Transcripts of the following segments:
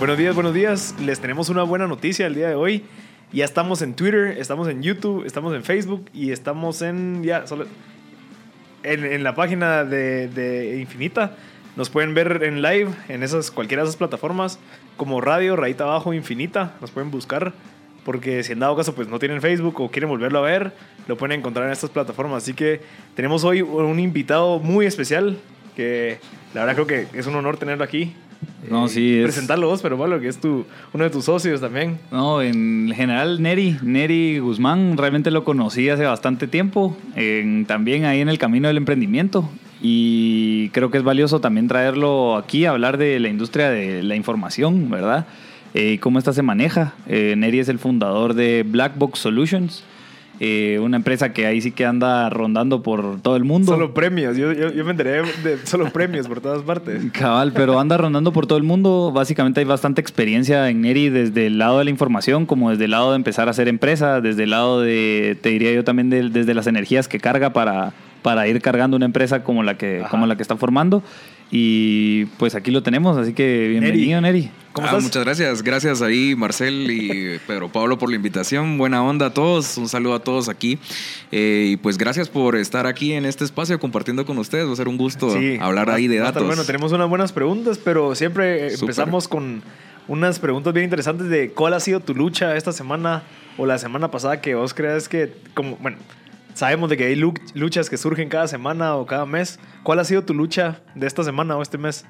Buenos días, buenos días. Les tenemos una buena noticia el día de hoy. Ya estamos en Twitter, estamos en YouTube, estamos en Facebook y estamos en ya solo en, la página de, de Infinita. Nos pueden ver en live en esas cualquiera de esas plataformas como Radio Rayita Abajo Infinita. Nos pueden buscar porque si en dado caso pues no tienen Facebook o quieren volverlo a ver, lo pueden encontrar en estas plataformas. Así que tenemos hoy un invitado muy especial que la verdad creo que es un honor tenerlo aquí. No, Eh, sí, es- Presentarlo vos, pero Pablo, que es tu, uno de tus socios también. No, en general Neri, Neri Guzmán, realmente lo conocí hace bastante tiempo, en- también ahí en el camino del emprendimiento. Y creo que es valioso también traerlo aquí a hablar de la industria de la información, ¿verdad? Eh, y cómo esta se maneja. Eh, Neri es el fundador de Black Box Solutions, eh, una empresa que ahí sí que anda rondando por todo el mundo. Solo premios. Yo, yo, yo me enteré de solo premios por todas partes. Cabal, pero anda rondando por todo el mundo. Básicamente hay bastante experiencia en Neri desde el lado de la información, como desde el lado de empezar a hacer empresa, desde el lado de, te diría yo también, de- desde las energías que carga para, para ir cargando una empresa como la que, Ajá. como la que está formando. Y pues aquí lo tenemos, así que bienvenido, Neri. ¿Cómo Ah, estás? Muchas gracias. Gracias ahí, Marcel y Pedro Pablo, por la invitación. Buena onda a todos. Un saludo a todos aquí. Eh, y pues gracias por estar aquí en este espacio compartiendo con ustedes. Va a ser un gusto Sí, hablar va- ahí de datos. Bueno, tenemos unas buenas preguntas, pero siempre eh, empezamos con unas preguntas bien interesantes de cuál ha sido tu lucha esta semana o la semana pasada que vos creas que, como, bueno, sabemos de que hay lu- luchas que surgen cada semana o cada mes. ¿Cuál ha sido tu lucha de esta semana o este mes?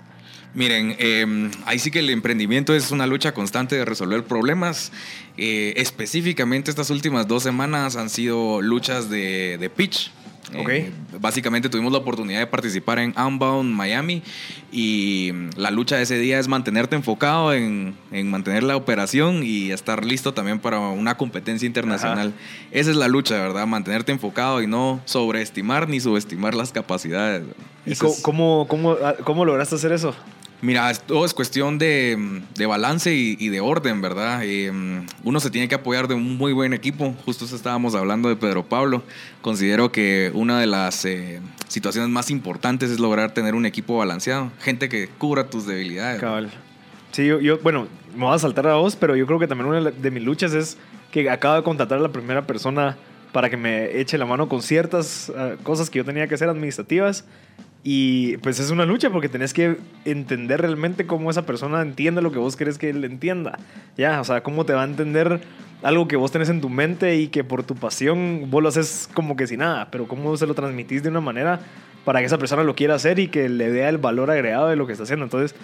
Miren, eh, ahí sí que el emprendimiento es una lucha constante de resolver problemas. Eh, específicamente estas últimas dos semanas han sido luchas de pitch. Ok. Eh, básicamente tuvimos la oportunidad de participar en Unbound Miami y mm, la lucha de ese día es mantenerte enfocado en, en mantener la operación y estar listo también para una competencia internacional. Esa es la lucha, ¿verdad? Mantenerte enfocado y no sobreestimar ni subestimar las capacidades. ¿Y es- cómo, cómo, ah, cómo lograste hacer eso? Mira, todo es cuestión de, de balance y, y de orden, ¿verdad? Eh, uno se tiene que apoyar de un muy buen equipo. Justo estábamos hablando de Pedro Pablo. Considero que una de las eh, situaciones más importantes es lograr tener un equipo balanceado. Gente que cubra tus debilidades. Cabal. Sí, yo, yo, bueno, me voy a saltar a vos, pero yo creo que también una de mis luchas es que acabo de contratar a la primera persona para que me eche la mano con ciertas ah, cosas que yo tenía que hacer administrativas. Y pues es una lucha porque tenés que entender realmente cómo esa persona entiende lo que vos querés que él entienda. Ya, o sea, cómo te va a entender algo que vos tenés en tu mente y que por tu pasión vos lo haces como que sin nada, pero cómo se lo transmitís de una manera para que esa persona lo quiera hacer y que le dé el valor agregado de lo que está haciendo. Entonces,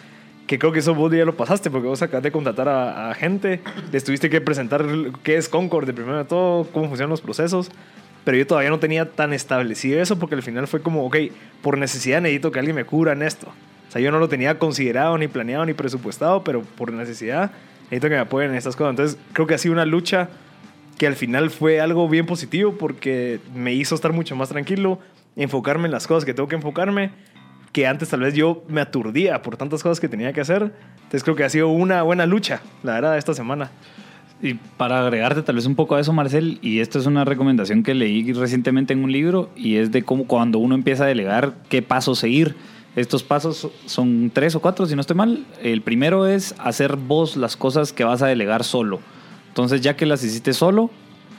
que creo que eso vos ya lo pasaste porque vos acabas de contratar a, a gente, les tuviste que presentar qué es Concord de primero de todo, cómo funcionan los procesos, pero yo todavía no tenía tan establecido eso porque al final fue como, ok, por necesidad necesito que alguien me cubra en esto. O sea, yo no lo tenía considerado, ni planeado, ni presupuestado, pero por necesidad necesito que me apoyen en estas cosas. Entonces, creo que ha sido una lucha que al final fue algo bien positivo porque me hizo estar mucho más tranquilo, enfocarme en las cosas que tengo que enfocarme, que antes tal vez yo me aturdía por tantas cosas que tenía que hacer. Entonces creo que ha sido una buena lucha, la verdad, esta semana. Y para agregarte tal vez un poco a eso, Marcel, y esto es una recomendación que leí recientemente en un libro, y es de cómo cuando uno empieza a delegar, qué pasos seguir. Estos pasos son tres o cuatro, si no estoy mal. El primero es hacer vos las cosas que vas a delegar solo. Entonces, ya que las hiciste solo,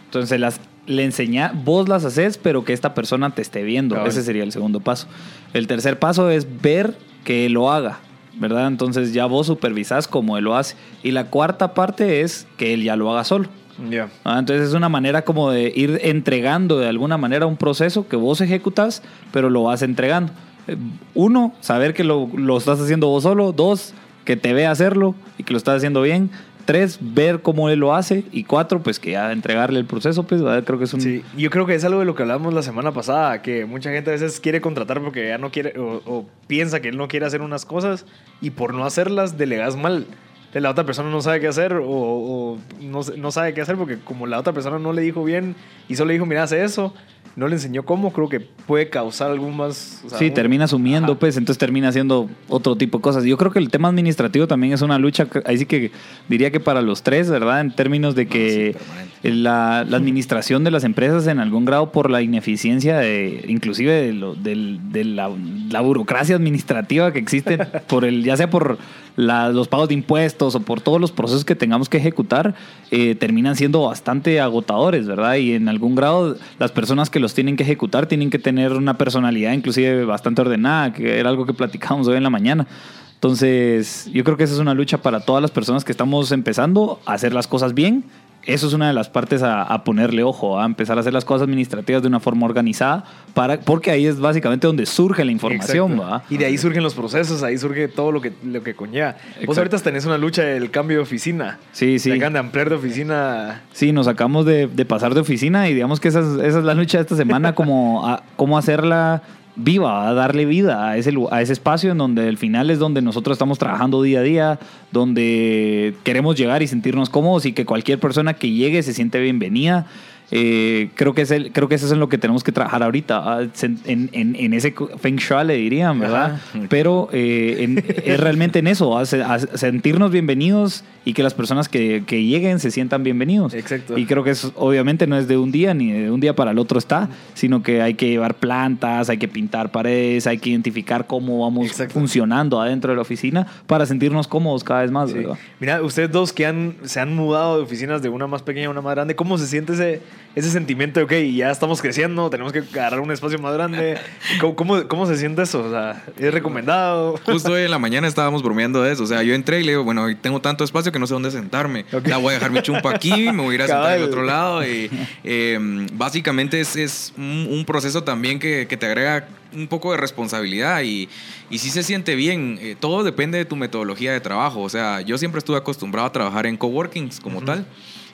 entonces las le enseña, vos las haces, pero que esta persona te esté viendo. Ese sería el segundo paso. El tercer paso es ver que lo haga, ¿verdad? Entonces ya vos supervisás cómo él lo hace. Y la cuarta parte es que él ya lo haga solo. Ya. Ah, Entonces es una manera como de ir entregando de alguna manera un proceso que vos ejecutas, pero lo vas entregando. Eh, Uno, saber que lo, lo estás haciendo vos solo. Dos, que te vea hacerlo y que lo estás haciendo bien. Tres, ver cómo él lo hace. Y cuatro, pues que ya entregarle el proceso, pues ¿verdad? creo que es un... Sí, yo creo que es algo de lo que hablamos la semana pasada, que mucha gente a veces quiere contratar porque ya no quiere o, o piensa que él no quiere hacer unas cosas y por no hacerlas delegas mal. La otra persona no sabe qué hacer o, o no, no sabe qué hacer porque como la otra persona no le dijo bien y solo le dijo, mira, hace eso, no le enseñó cómo, creo que puede causar algún más... o sea, Sí, un- termina asumiendo, Ajá. pues, entonces termina haciendo otro tipo de cosas. Yo creo que el tema administrativo también es una lucha, que- ahí sí que diría que para los tres, ¿verdad? En términos de que sí, permanente. la, la administración de las empresas en algún grado por la ineficiencia de, inclusive de, lo- del- de la, la burocracia administrativa que existe, por el, ya sea por la- los pagos de impuestos o por todos los procesos que tengamos que ejecutar, eh, terminan siendo bastante agotadores, ¿verdad? Y en algún grado las personas que los tienen que ejecutar tienen que tener una personalidad inclusive bastante ordenada, que era algo que platicábamos hoy en la mañana. Entonces, yo creo que esa es una lucha para todas las personas que estamos empezando a hacer las cosas bien. Eso es una de las partes a, a ponerle ojo, a empezar a hacer las cosas administrativas de una forma organizada, para, porque ahí es básicamente donde surge la información. Y de ahí surgen los procesos, ahí surge todo lo que, lo que conlleva. Vos ahorita tenés una lucha del cambio de oficina. Sí, sí. Acaban de ampliar de oficina. Sí, nos acabamos de, de pasar de oficina y digamos que esa es, esa es la lucha de esta semana, como a- cómo hacerla viva, a darle vida a ese, a ese espacio en donde al final es donde nosotros estamos trabajando día a día, donde queremos llegar y sentirnos cómodos y que cualquier persona que llegue se siente bienvenida. Eh, creo, que es el, creo que eso es en lo que tenemos que trabajar ahorita, ah, en, en, en ese feng shui le dirían, ¿verdad? Ajá. Pero eh, en- es realmente en eso, a, se- a sentirnos bienvenidos y que las personas que, que lleguen se sientan bienvenidos. Exacto. Y creo que eso obviamente no es de un día ni de un día para el otro está, sino que hay que llevar plantas, hay que pintar paredes, hay que identificar cómo vamos Exacto. funcionando adentro de la oficina para sentirnos cómodos cada vez más. Sí. ¿verdad? Mira, ustedes dos que han, se han mudado de oficinas de una más pequeña a una más grande, ¿cómo se siente ese, ese sentimiento de, ok, ya estamos creciendo, tenemos que agarrar un espacio más grande? ¿Cómo, cómo, cómo se siente eso? O sea, ¿es recomendado? Justo hoy en la mañana estábamos bromeando de eso. O sea, yo entré y le digo, bueno, hoy tengo tanto espacio que no sé dónde sentarme. Ok. La voy a dejar mi chumpa aquí, me voy a ir a sentar al otro lado. Y eh, básicamente es, es un, un proceso también que, que te agrega un poco de responsabilidad y, y sí se siente bien. Eh, todo depende de tu metodología de trabajo. O sea, yo siempre estuve acostumbrado a trabajar en coworkings como tal.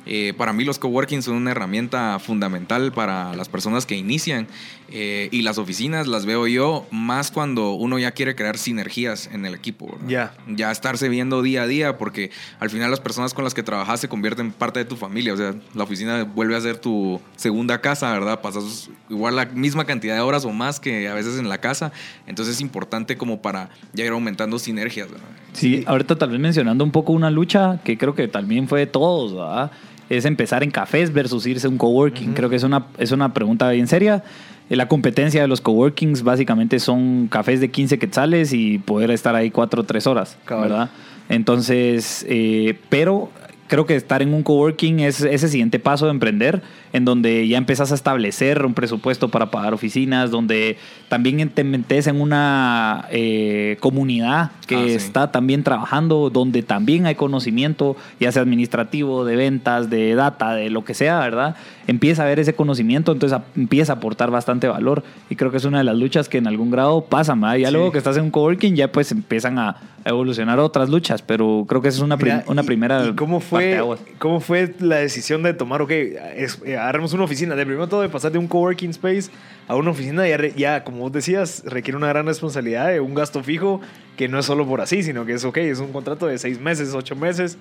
Eh, para mí los coworkings son una herramienta fundamental para las personas que inician eh, y las oficinas las veo yo más cuando uno ya quiere crear sinergias en el equipo. Ya. Ya estarse viendo día a día porque al final las personas con las que trabajas se convierten en parte de tu familia. O sea, la oficina vuelve a ser tu segunda casa, ¿verdad? Pasas igual la misma cantidad de horas o más que a veces en la casa. Entonces es importante como para ya ir aumentando sinergias. ¿verdad? Sí, ahorita tal vez mencionando un poco una lucha que creo que también fue de todos, ¿verdad? Es empezar en cafés versus irse a un coworking. Creo que es una, es una pregunta bien seria. Eh, La competencia de los coworkings básicamente son cafés de 15 quetzales y poder estar ahí 4 o 3 horas, Cabal. ¿verdad? Entonces, eh, pero creo que estar en un coworking es ese siguiente paso de emprender, en donde ya empiezas a establecer un presupuesto para pagar oficinas, donde también te metes en una eh, comunidad que Ah, sí. está también trabajando, donde también hay conocimiento, ya sea administrativo, de ventas, de data, de lo que sea, ¿verdad? Empieza a haber ese conocimiento, entonces a- empieza a aportar bastante valor y creo que es una de las luchas que en algún grado pasan, ¿verdad? Ya Sí. luego que estás en un coworking ya pues empiezan a evolucionar otras luchas, pero creo que esa es una, prim- Mira, una y- primera ¿Y cómo fue, parteaguas. cómo fue la decisión de tomar, ok, es- eh, agarremos una oficina? De primero todo, de pasar de un coworking space a una oficina, ya, ya, como vos decías, requiere una gran responsabilidad de un gasto fijo que no es solo por así, sino que es, ok, es un contrato de seis meses, ocho meses.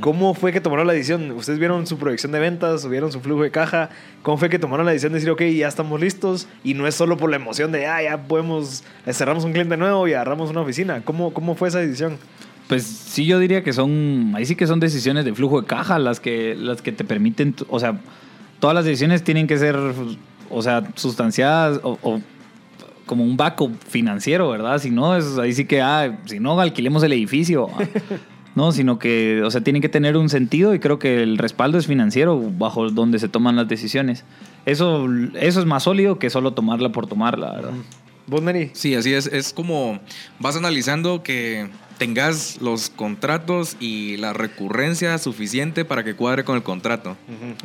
¿Cómo fue que tomaron la decisión? ¿Ustedes vieron su proyección de ventas, vieron su flujo de caja? ¿Cómo fue que tomaron la decisión de decir, ok, ya estamos listos? Y no es solo por la emoción de, ah, ya podemos, eh, cerramos un cliente nuevo y agarramos una oficina. ¿Cómo, cómo fue esa decisión? Pues sí, yo diría que son, ahí sí que son decisiones de flujo de caja las que, las que te permiten, o sea, todas las decisiones tienen que ser, o sea, sustanciadas o, o como un backup financiero, ¿verdad? Si no, es ahí sí que, ah, si no, alquilemos el edificio. No, sino que, o sea, tienen que tener un sentido y creo que el respaldo es financiero bajo donde se toman las decisiones. Eso, eso es más sólido que solo tomarla por tomarla, ¿verdad? ¿Vos, Neri? Sí, así es. Es como vas analizando que tengas los contratos y la recurrencia suficiente para que cuadre con el contrato.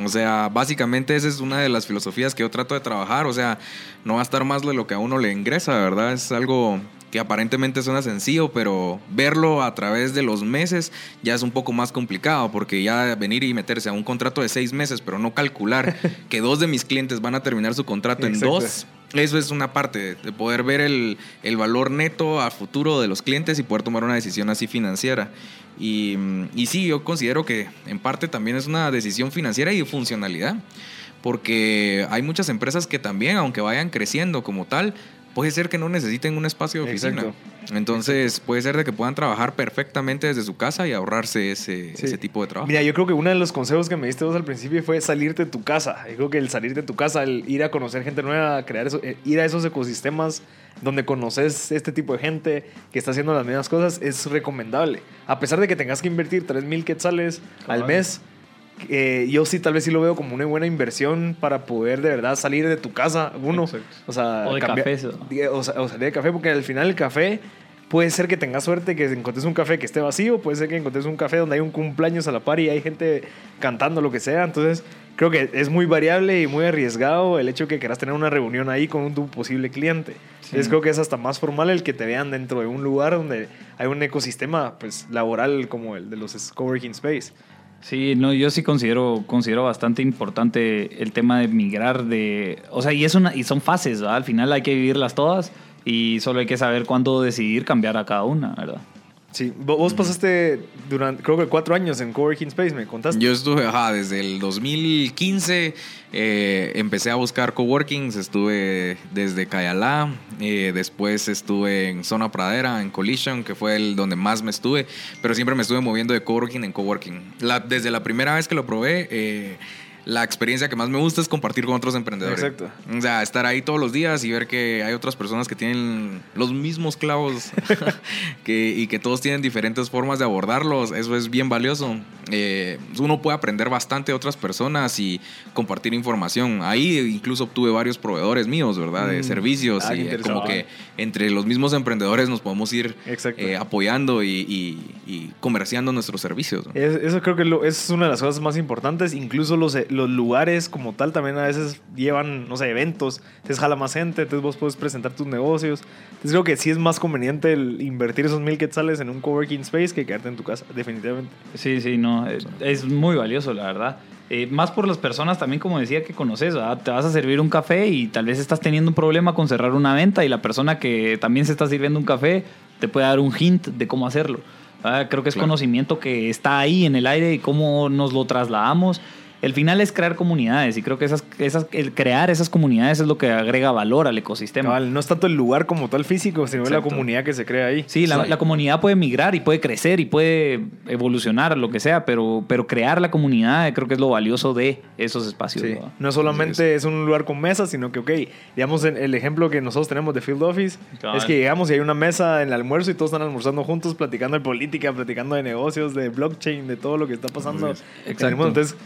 O sea, básicamente esa es una de las filosofías que yo trato de trabajar. O sea, no va a estar más de lo que a uno le ingresa, ¿verdad? Es algo que aparentemente suena sencillo, pero verlo a través de los meses ya es un poco más complicado, porque ya venir y meterse a un contrato de seis meses, pero no calcular que dos de mis clientes van a terminar su contrato en dos, eso es una parte de poder ver el, el valor neto a futuro de los clientes y poder tomar una decisión así financiera. Y, y sí, yo considero que en parte también es una decisión financiera y de funcionalidad, porque hay muchas empresas que también, aunque vayan creciendo como tal, puede ser que no necesiten un espacio de oficina. Exacto. Entonces puede ser de que puedan trabajar perfectamente desde su casa y ahorrarse ese, Sí. ese tipo de trabajo. Mira, yo creo que uno de los consejos que me diste vos al principio fue salirte de tu casa. Yo creo que el salir de tu casa, el ir a conocer gente nueva, crear eso, eh, ir a esos ecosistemas donde conoces este tipo de gente que está haciendo las mismas cosas es recomendable. A pesar de que tengas que invertir 3 mil quetzales al mes, eh, yo sí tal vez sí lo veo como una buena inversión para poder de verdad salir de tu casa, uno. Exacto. O sea, O de. Diga, O, sea, o salir de café, porque al final el café puede ser que tengas suerte que encontres un café que esté vacío, puede ser que encontres un café donde hay un cumpleaños a la par y hay gente cantando lo que sea. Entonces, creo que es muy variable y muy arriesgado el hecho de que quieras tener una reunión ahí con un, tu posible cliente. Sí. Entonces, creo que es hasta más formal el que te vean dentro de un lugar donde hay un ecosistema pues, laboral como el de los coworking space. Sí, no, yo sí considero, considero bastante importante el tema de migrar de, o sea, y es una, y son fases, ¿verdad? Al final hay que vivirlas todas y solo hay que saber cuándo decidir cambiar a cada una, ¿verdad? Sí, Vo- vos pasaste durante, creo que cuatro años en coworking space, me contaste. Yo estuve, ajá, desde el 2015 eh, empecé a buscar coworkings, estuve desde Cayalá, eh, después estuve en Zona Pradera, en Collision, que fue el donde más me estuve, pero siempre me estuve moviendo de coworking en coworking. La- desde la primera vez que lo probé, eh, la experiencia que más me gusta es compartir con otros emprendedores. Exacto. O sea, estar ahí todos los días y ver que hay otras personas que tienen los mismos clavos que, y que todos tienen diferentes formas de abordarlos. Eso es bien valioso. Eh, uno puede aprender bastante de otras personas y compartir información. Ahí incluso obtuve varios proveedores míos, ¿verdad? De Mm. servicios Ah, y como que entre los mismos emprendedores nos podemos ir eh, apoyando y, y- y comerciando nuestros servicios. ¿no? Es- eso creo que lo- es una de las cosas más importantes. Incluso los, eh, los lugares como tal también a veces llevan, no sé, eventos. Entonces jala más gente, entonces vos puedes presentar tus negocios. Entonces creo que sí es más conveniente el invertir esos mil quetzales en un coworking space que quedarte en tu casa, definitivamente. Sí, sí, no, eh, es muy valioso, la verdad. Eh, más por las personas también, como decía, que conoces, ¿verdad? te vas a servir un café y tal vez estás teniendo un problema con cerrar una venta y la persona que también se está sirviendo un café te puede dar un hint de cómo hacerlo. ¿verdad? Creo que es Claro. conocimiento que está ahí en el aire y cómo nos lo trasladamos. El final es crear comunidades y creo que esas, esas, el crear esas comunidades es lo que agrega valor al ecosistema. Cabal, no es tanto el lugar como tal físico, sino la comunidad que se crea ahí. Sí, la, comunidad puede migrar y puede crecer y puede evolucionar, lo que sea, pero, pero crear la comunidad creo que es lo valioso de esos espacios. Sí. ¿verdad? No solamente es un lugar con mesas, sino que, ok, digamos, el ejemplo que nosotros tenemos de Field Office Cabal. es que llegamos y hay una mesa en el almuerzo y todos están almorzando juntos, platicando de política, platicando de negocios, de blockchain, de todo lo que está pasando. Así en el Exacto. mundo. Entonces,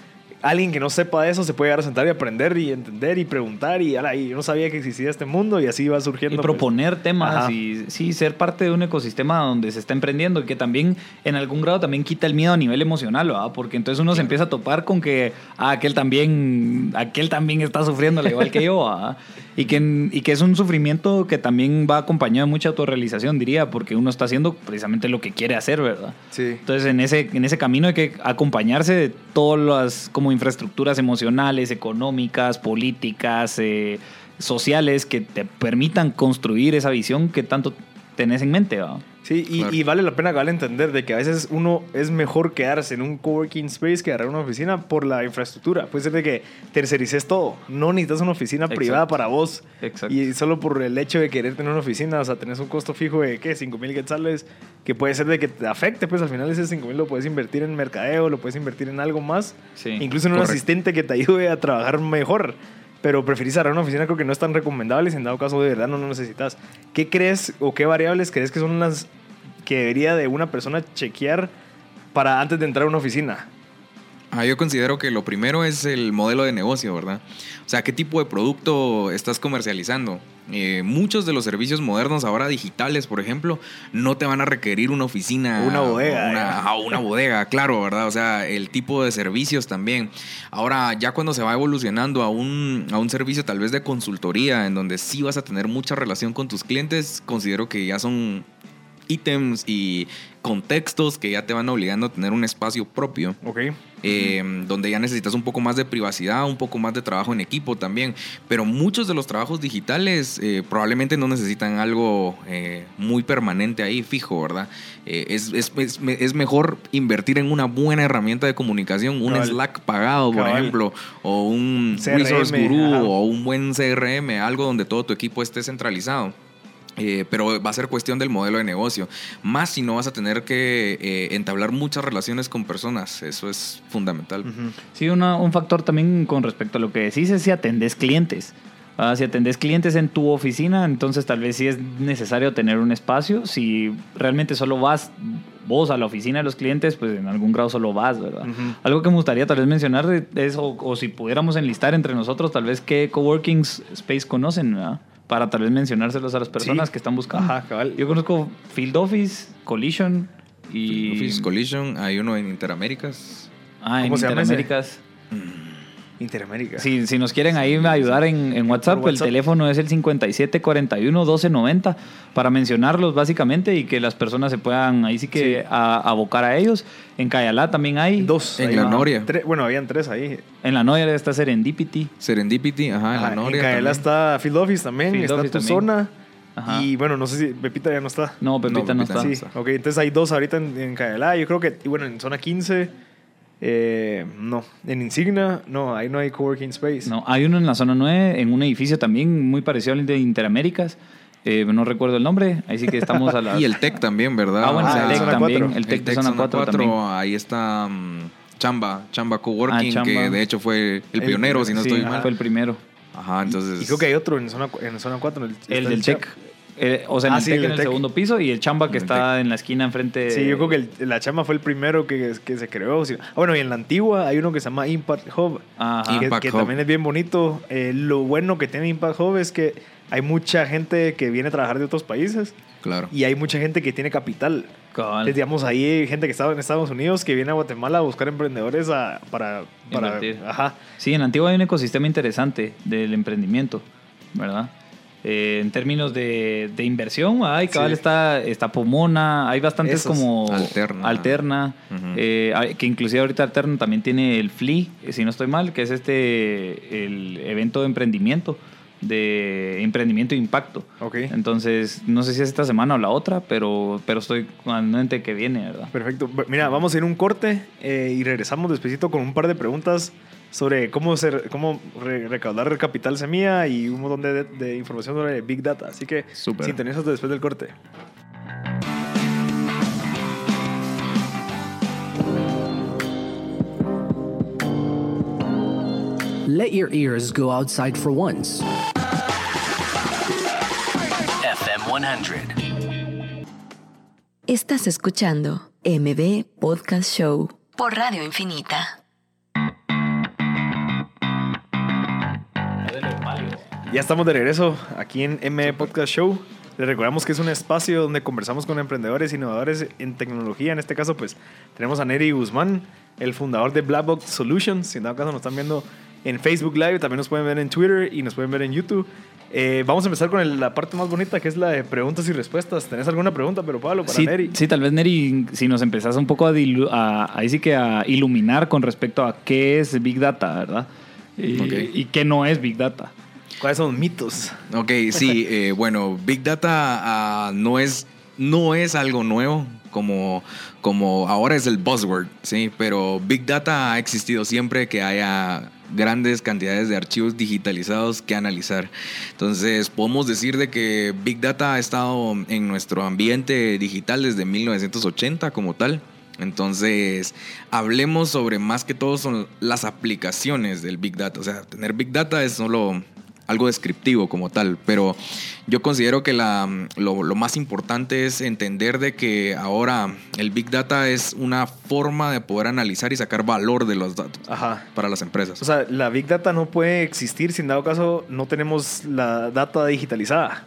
alguien que no sepa de eso se puede llegar a sentar y aprender y entender y preguntar y, ala, y yo no sabía que existía este mundo y así va surgiendo. Y pues. proponer temas Ajá. y sí, ser parte de un ecosistema donde se está emprendiendo y que también en algún grado también quita el miedo a nivel emocional, ¿verdad? Porque entonces uno se empieza a topar con que ah, aquel también aquel también está sufriendo al igual que yo, ¿verdad? Y que, y que es un sufrimiento que también va acompañado de mucha autorrealización, diría, porque uno está haciendo precisamente lo que quiere hacer, ¿verdad? Sí. Entonces, en ese, en ese camino hay que acompañarse de todas las como infraestructuras emocionales, económicas, políticas, eh, sociales que te permitan construir esa visión que tanto tenés en mente. ¿va? Sí, y, Claro. y vale la pena vale entender de que a veces uno es mejor quedarse en un coworking space que agarrar una oficina por la infraestructura. Puede ser de que tercerices todo. No necesitas una oficina Exacto. privada para vos. Exacto. Y solo por el hecho de querer tener una oficina, o sea, tenés un costo fijo de, ¿qué? 5 mil quetzales, que puede ser de que te afecte, pues al final ese 5 mil lo puedes invertir en mercadeo, lo puedes invertir en algo más. Sí, Incluso en un asistente que te ayude a trabajar mejor. Pero preferís agarrar una oficina, creo que no es tan recomendable si en dado caso de verdad no lo necesitas. ¿Qué crees o qué variables crees que son las que debería de una persona chequear para antes de entrar a una oficina? Ah, yo considero que lo primero es el modelo de negocio, ¿verdad? O sea, ¿qué tipo de producto estás comercializando? Eh, muchos de los servicios modernos ahora digitales, por ejemplo, no te van a requerir una oficina. Una bodega, Una, ah, una bodega, claro, ¿verdad? O sea, el tipo de servicios también. Ahora, ya cuando se va evolucionando a un, a un servicio tal vez de consultoría, en donde sí vas a tener mucha relación con tus clientes, considero que ya son ítems y contextos que ya te van obligando a tener un espacio propio Ok. eh, donde ya necesitas un poco más de privacidad, un poco más de trabajo en equipo también. Pero muchos de los trabajos digitales eh, probablemente no necesitan algo eh, muy permanente ahí, fijo, ¿verdad? Eh, es, es- es- es mejor invertir en una buena herramienta de comunicación, un Cabal. Slack pagado, por ejemplo, o un CRM, Resource Guru, ajá. o un buen CRM, algo donde todo tu equipo esté centralizado. Eh, pero va a ser cuestión del modelo de negocio. Más si no vas a tener que eh, entablar muchas relaciones con personas. Eso es fundamental. Sí, una- un factor también con respecto a lo que decís es si atendés clientes. Ah, si atendés clientes en tu oficina, entonces tal vez sí es necesario tener un espacio. Si realmente solo vas vos a la oficina de los clientes, pues en algún grado solo vas, ¿verdad? Algo que me gustaría tal vez mencionar es, o, o si pudiéramos enlistar entre nosotros, tal vez qué coworking space conocen, ¿verdad? Para tal vez mencionárselos a las personas Sí. que están buscando. Ajá, cabal. Yo conozco Field Office, Collision y... Office Collision, hay uno en Interaméricas. Ah, en ¿Cómo se llama ese? Interamérica. Si, si nos quieren ahí ayudar en, en WhatsApp, el teléfono es el 5741-1290 para mencionarlos básicamente y que las personas se puedan ahí sí que Sí. a- abocar a ellos. En Cayalá también hay. Dos. En la Noria. Tre- bueno, habían tres ahí. En la Noria está Serendipity. Serendipity, ajá, en la Noria. en también. está Field Office también. Field está Office tu también. zona. Ajá. Y bueno, no sé si Pepita ya no está. No, Pepita no, Pepita está. no Sí, está. ok, entonces hay dos ahorita en, en Caela. Yo creo que, y bueno, en zona 15, eh, no. En Insignia, no, ahí no hay coworking space. No, hay uno en la zona 9, en un edificio también muy parecido al de Interaméricas. Eh, no recuerdo el nombre, ahí sí que estamos a la... Y el TEC también, ¿verdad? Ah, bueno, Ah, el TEC también, el TEC de zona zona 4 cuatro, también. ahí está mm, Chamba, Chamba Coworking, Ah, Chamba. que de hecho fue el El pionero, si no Sí, estoy mal. fue el primero. Ajá, entonces. Y creo que hay otro en zona, en zona 4. El, El del TEC. Eh, o sea, en Ah, el sí, TEC el en el TEC. segundo piso y el chamba que El está en la esquina enfrente. Sí, yo creo que el- la chama fue el primero que, que se creó. sí. Ah, bueno, y en la antigua hay uno que se llama Impact Hub. Ajá. que, Impact que Hub. también es bien bonito. Eh, lo bueno que tiene Impact Hub es que hay mucha gente que viene a trabajar de otros países Claro. y hay mucha gente que tiene capital. Entonces, digamos, ahí hay gente que está en Estados Unidos que viene a Guatemala a buscar emprendedores a- para, para... Invertir. Ajá. Sí, en Antigua hay un ecosistema interesante del emprendimiento, ¿verdad? Eh, en términos de, de inversión, hay cabal Sí. está, está Pomona, hay bastantes Esos. como Alterna. Alterna, eh, hay- que inclusive ahorita Alterna también tiene el FLI, eh, si no estoy mal, que es este el evento de emprendimiento, de emprendimiento e impacto. Ok. Entonces, no sé si es esta semana o la otra, pero, pero estoy mente que viene, ¿verdad? Perfecto. Mira, vamos a ir a un corte eh, y regresamos despacito con un par de preguntas sobre cómo, ser, cómo re- recaudar capital semilla y un montón de, de información sobre Big Data. Así que Súper. sintonízate después del corte. Let your ears go outside for once. FM 100. Estás escuchando MB Podcast Show por Radio Infinita. Ya estamos de regreso aquí en M Podcast Show. Les recordamos que es un espacio donde conversamos con emprendedores, innovadores en tecnología. En este caso, pues tenemos a Neri Guzmán, el fundador de Blackbox Solutions. Si en dado caso nos están viendo en Facebook Live, también nos pueden ver en Twitter y nos pueden ver en YouTube. Eh, vamos a empezar con el- la parte más bonita, que es la de preguntas y respuestas. ¿Tenés alguna pregunta, pero Pablo, para Sí, Neri? sí, tal vez Neri, si nos empezás un poco a, dilu- a- ahí sí que a iluminar con respecto a qué es Big Data, ¿verdad? Y, Ok. y qué no es Big Data. ¿Cuáles son los mitos? Ok, sí, eh, bueno, Big Data ah, no, es, no es algo nuevo como, como ahora es el buzzword, ¿sí? Pero Big Data ha existido siempre que haya grandes cantidades de archivos digitalizados que analizar. Entonces, podemos decir de que Big Data ha estado en nuestro ambiente digital desde 1980 como tal. Entonces, hablemos sobre más que todo son las aplicaciones del Big Data. O sea, tener Big Data es solo algo descriptivo como tal, pero yo considero que la, lo, lo más importante es entender de que ahora el Big Data es una forma de poder analizar y sacar valor de los datos Ajá. para las empresas. O sea, la Big Data no puede existir si en dado caso no tenemos la data digitalizada.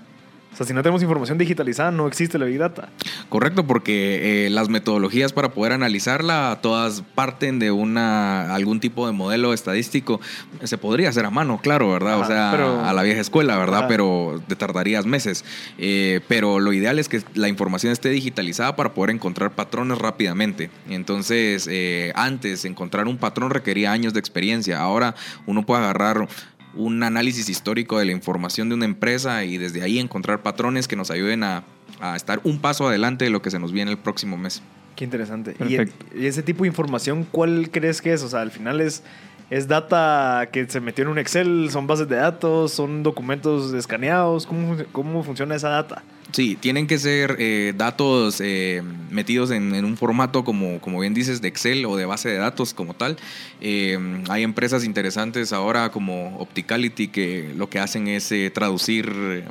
O sea, si no tenemos información digitalizada, no existe la Big Data. Correcto, porque eh, las metodologías para poder analizarla todas parten de una algún tipo de modelo estadístico. Se podría hacer a mano, claro, ¿verdad? o sea, pero- a la vieja escuela, ¿verdad? Ajá. Pero te tardarías meses. Eh, pero lo ideal es que la información esté digitalizada para poder encontrar patrones rápidamente. Entonces, eh, antes encontrar un patrón requería años de experiencia. Ahora uno puede agarrar un análisis histórico de la información de una empresa y desde ahí encontrar patrones que nos ayuden a, a estar un paso adelante de lo que se nos viene el próximo mes. Qué interesante. Y, y ese tipo de información, ¿cuál crees que es? O sea, al final es ¿Es data que se metió en un Excel? ¿Son bases de datos? ¿Son documentos escaneados? ¿Cómo, cómo funciona esa data? Sí, tienen que ser eh, datos eh, metidos en, un formato como, como bien dices de Excel o de base de datos como tal. Eh, hay empresas interesantes ahora como Opticality que lo que hacen es traducir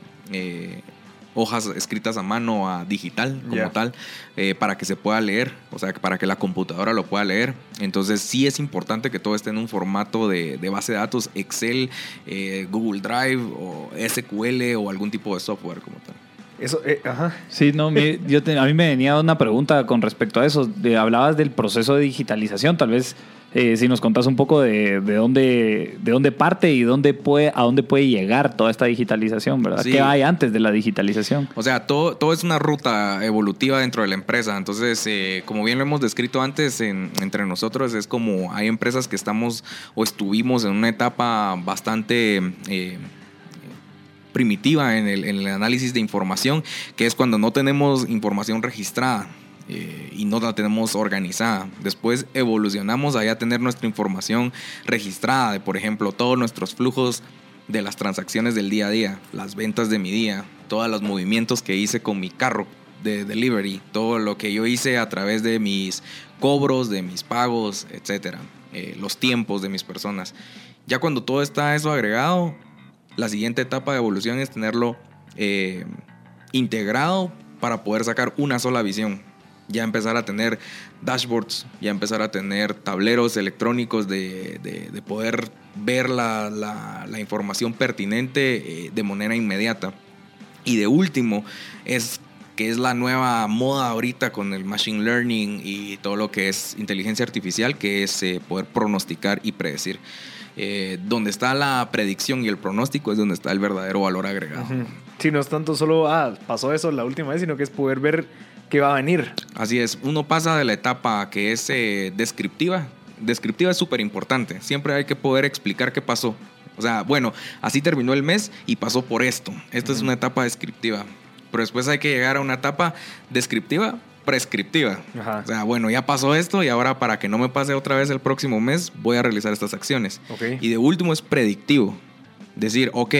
hojas escritas a mano a digital como tal eh, para que se pueda leer, o sea, para que la computadora lo pueda leer. Entonces sí es importante que todo esté en un formato de, de base de datos Excel, eh, Google Drive o SQL o algún tipo de software como tal. Eso, eh, ajá. Sí, no, mi- yo te- a mí me venía una pregunta con respecto a eso. De- hablabas del proceso de digitalización, tal vez eh, si nos contás un poco de, de dónde, de dónde parte y dónde puede, a dónde puede llegar toda esta digitalización, ¿verdad? Sí. ¿Qué hay antes de la digitalización? O sea, todo, todo es una ruta evolutiva dentro de la empresa. Entonces, eh, como bien lo hemos descrito antes en- entre nosotros, es como hay empresas que estamos o estuvimos en una etapa bastante... eh, primitiva en el, en el análisis de información, que es cuando no tenemos información registrada eh, y no la tenemos organizada. Después evolucionamos a ya tener nuestra información registrada, de por ejemplo todos nuestros flujos de las transacciones del día a día, las ventas de mi día, todos los movimientos que hice con mi carro de delivery, todo lo que yo hice a través de mis cobros, de mis pagos, etcétera, eh, los tiempos de mis personas. Ya cuando todo está eso agregado, la siguiente etapa de evolución es tenerlo eh, integrado para poder sacar una sola visión. Ya empezar a tener dashboards, ya empezar a tener tableros electrónicos de, de- de poder ver la, información pertinente eh, de manera inmediata. Y de último, es que es la nueva moda ahorita con el machine learning y todo lo que es inteligencia artificial, que es eh, poder pronosticar y predecir. Eh, donde está la predicción y el pronóstico es donde está el verdadero valor agregado. Sí, no es tanto solo, ah, pasó eso la última vez, sino que es poder ver qué va a venir. Así es, uno pasa de la etapa que es eh, descriptiva. Descriptiva es súper importante. Siempre hay que poder explicar qué pasó. O sea, bueno, así terminó el mes y pasó por esto. Esta es una etapa descriptiva. Pero después hay que llegar a una etapa descriptiva, prescriptiva. Ajá. O sea, bueno, ya pasó esto y ahora para que no me pase otra vez el próximo mes, voy a realizar estas acciones. Y de último es predictivo. Decir, ok,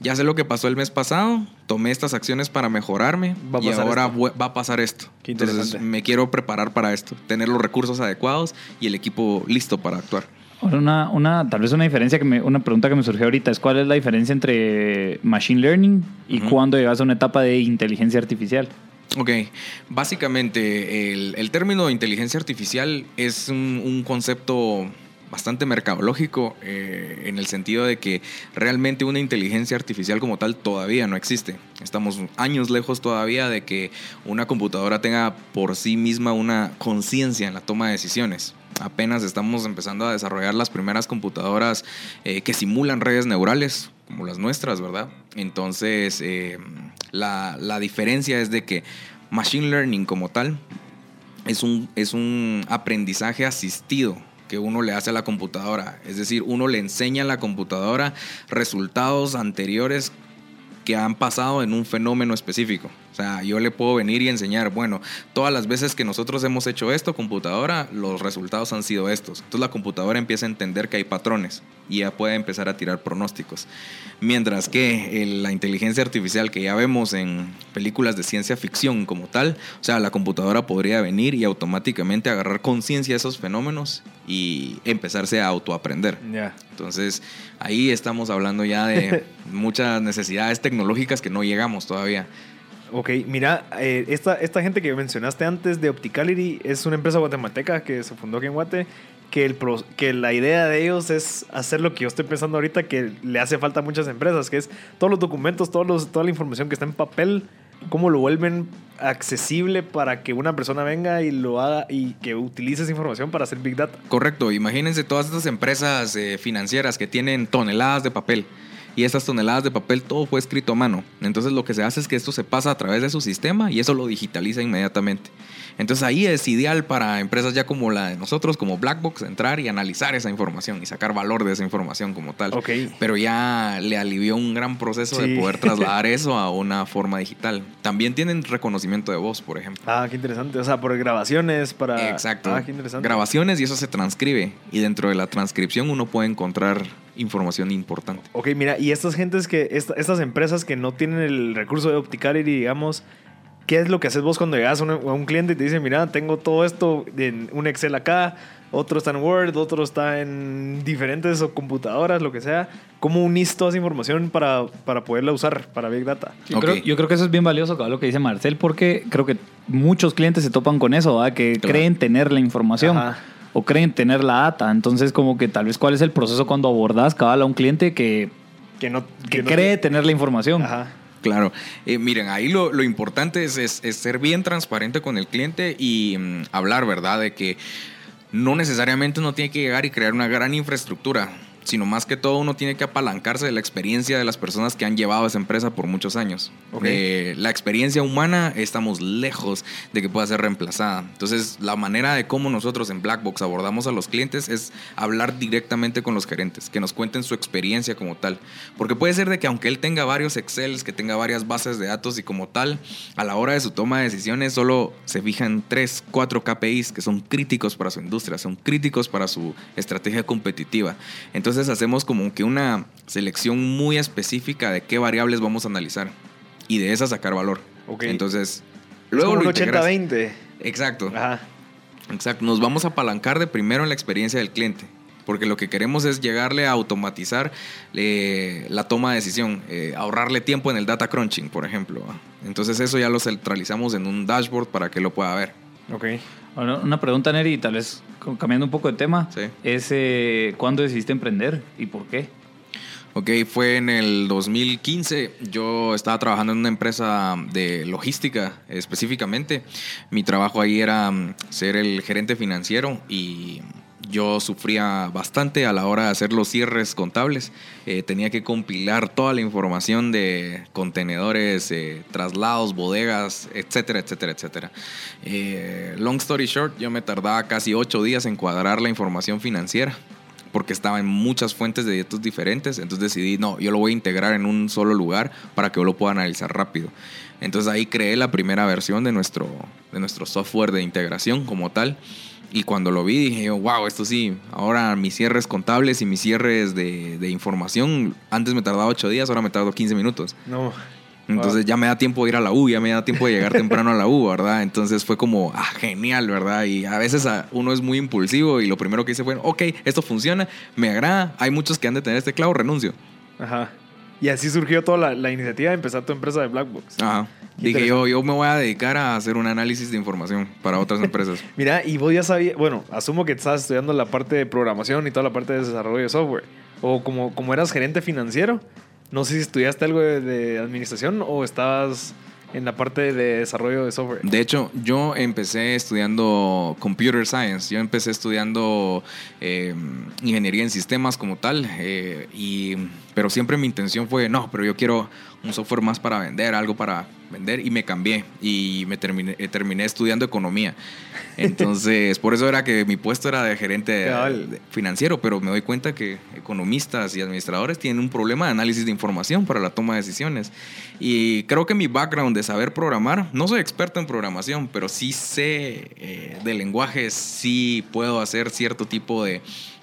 ya sé lo que pasó el mes pasado, tomé estas acciones para mejorarme Va a y pasar ahora esto. va a pasar esto. Qué Entonces me quiero preparar para esto, tener los recursos adecuados y el equipo listo para actuar. Ahora, una, una, tal vez una diferencia que me, una pregunta que me surgió ahorita es cuál es la diferencia entre machine learning y Ujú. cuándo llegas a una etapa de inteligencia artificial. Ok, básicamente el, el término de inteligencia artificial es un, un concepto bastante mercadológico eh, en el sentido de que realmente una inteligencia artificial como tal todavía no existe. Estamos años lejos todavía de que una computadora tenga por sí misma una conciencia en la toma de decisiones. Apenas estamos empezando a desarrollar las primeras computadoras eh, que simulan redes neurales, como las nuestras, ¿verdad? Entonces, eh, la, la diferencia es de que Machine Learning como tal es un, es un aprendizaje asistido que uno le hace a la computadora. Es decir, uno le enseña a la computadora resultados anteriores que han pasado en un fenómeno específico. O sea, yo le puedo venir y enseñar, bueno, todas las veces que nosotros hemos hecho esto, computadora, los resultados han sido estos. Entonces la computadora empieza a entender que hay patrones y ya puede empezar a tirar pronósticos. Mientras que el- la inteligencia artificial que ya vemos en películas de ciencia ficción como tal, o sea, la computadora podría venir y automáticamente agarrar conciencia de esos fenómenos y empezarse a autoaprender. Ya. Entonces, ahí estamos hablando ya de muchas necesidades tecnológicas que no llegamos todavía. Ok, mira, eh, esta, esta gente que mencionaste antes de Opticality es una empresa guatemalteca que se fundó aquí en Guate, que, el que la idea de ellos es hacer lo que yo estoy pensando ahorita que le hace falta a muchas empresas, que es todos los documentos, todos los, toda la información que está en papel, cómo lo vuelven accesible para que una persona venga y lo haga y que utilice esa información para hacer Big Data. Correcto, imagínense todas estas empresas eh, financieras que tienen toneladas de papel. Y estas toneladas de papel todo fue escrito a mano. Entonces lo que se hace es que esto se pasa a través de su sistema y eso lo digitaliza inmediatamente. Entonces ahí es ideal para empresas ya como la de nosotros, como Blackbox, entrar y analizar esa información y sacar valor de esa información como tal. Ok. Pero ya le alivió un gran proceso Sí. de poder trasladar eso a una forma digital. También tienen reconocimiento de voz, por ejemplo. Ah, qué interesante. O sea, por grabaciones, para... Exacto. Ah, qué interesante. Grabaciones y eso se transcribe. Y dentro de la transcripción uno puede encontrar información importante. Ok, mira, y estas gentes que, esta- estas empresas que no tienen el recurso de Opticality, digamos, ¿qué es lo que haces vos cuando llegas a un, a un cliente y te dice, mira, tengo todo esto en un Excel acá, otro está en Word, otro está en diferentes o computadoras, lo que sea? ¿Cómo unís toda esa información para, para poderla usar para Big Data? Yo, creo, yo creo que eso es bien valioso, cabal, lo que dice Marcel, porque creo que muchos clientes se topan con eso, ¿verdad? que Claro. creen tener la información Ajá. O creen tener la data. Entonces, como que tal vez cuál es el proceso cuando abordas cabal a un cliente que, Que no, que no cree te- tener la información. Ajá. Claro. Eh, miren, ahí lo, lo importante es, es- es ser bien transparente con el cliente y mm, hablar, ¿verdad? De que no necesariamente uno tiene que llegar y crear una gran infraestructura, sino más que todo uno tiene que apalancarse de la experiencia de las personas que han llevado esa empresa por muchos años. Eh, la experiencia humana estamos lejos de que pueda ser reemplazada. Entonces, la manera de cómo nosotros en Blackbox abordamos a los clientes es hablar directamente con los gerentes, que nos cuenten su experiencia como tal. Porque puede ser de que aunque él tenga varios Excels, que tenga varias bases de datos y como tal, a la hora de su toma de decisiones solo se fijan tres, cuatro KPIs que son críticos para su industria, son críticos para su estrategia competitiva. Entonces hacemos como que una selección muy específica de qué variables vamos a analizar y de esas sacar valor. Ok. Entonces, Luego luego un lo integras. 80-20. Exacto. Ajá. Exacto, nos vamos a apalancar de primero en la experiencia del cliente, porque lo que queremos es llegarle a automatizar eh, la toma de decisión, eh, ahorrarle tiempo en el data crunching, por ejemplo. Entonces eso ya lo centralizamos en un dashboard para que lo pueda ver. Ok. Ahora, una pregunta, Neri, tal vez cambiando un poco de tema, Sí. es eh, ¿cuándo decidiste emprender y por qué? Ok, fue en el 2015. Yo estaba trabajando en una empresa de logística específicamente. Mi trabajo ahí era mm, ser el gerente financiero y yo sufría bastante a la hora de hacer los cierres contables. Eh, tenía que compilar toda la información de contenedores, eh, traslados, bodegas, etcétera, etcétera, etcétera. Eh, long story short, yo me tardaba casi ocho días en cuadrar la información financiera porque estaba en muchas fuentes de datos diferentes, entonces decidí, no, yo lo voy a integrar en un solo lugar para que yo lo pueda analizar rápido. Entonces ahí creé la primera versión de nuestro, de nuestro software de integración como tal. Y cuando lo vi dije, yo, wow, esto sí, ahora mis cierres contables y mis cierres de, de información, antes me tardaba 8 días, ahora me tardo 15 minutos. No. Entonces ya me da tiempo de ir a la U, ya me da tiempo de llegar temprano a la U, ¿verdad? Entonces fue como, ah, genial, ¿verdad? Y a veces uno es muy impulsivo y lo primero que hice fue, ok, esto funciona, me agrada, hay muchos que han de tener este clavo, renuncio. Ajá. Y así surgió toda la, la iniciativa de empezar tu empresa de Blackbox. Ajá. Dije, yo, yo me voy a dedicar a hacer un análisis de información para otras empresas. Mira, y vos ya sabías, bueno, asumo que estabas estudiando la parte de programación y toda la parte de desarrollo de software. O como, como eras gerente financiero, no sé si estudiaste algo de, de administración o estabas en la parte de desarrollo de software. De hecho, yo empecé estudiando computer science. Yo empecé estudiando eh, ingeniería en sistemas como tal. eh, y, pero siempre mi intención fue, no, pero yo quiero un software más para vender, algo para vender. Y me cambié y me terminé, eh, terminé estudiando economía. Entonces, por eso era que mi puesto era de gerente financiero. Pero me doy cuenta que economistas y administradores tienen un problema de análisis de información para la toma de decisiones. Y creo que mi background de saber programar, no soy experto en programación, pero sí sé eh, de lenguaje, sí puedo hacer cierto tipo de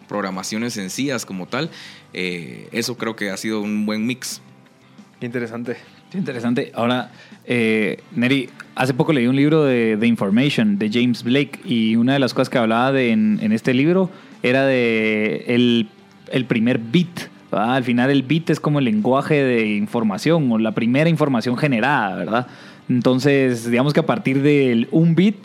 programaciones sencillas como tal. Eh, eso creo que ha sido un buen mix. Qué interesante. Qué interesante. Ahora, eh, Neri, hace poco leí un libro de The Information de James Blake y una de las cosas que hablaba de en, en este libro era de el, el primer bit. Al final el bit es como el lenguaje de información o la primera información generada, ¿verdad? Entonces, digamos que a partir del un bit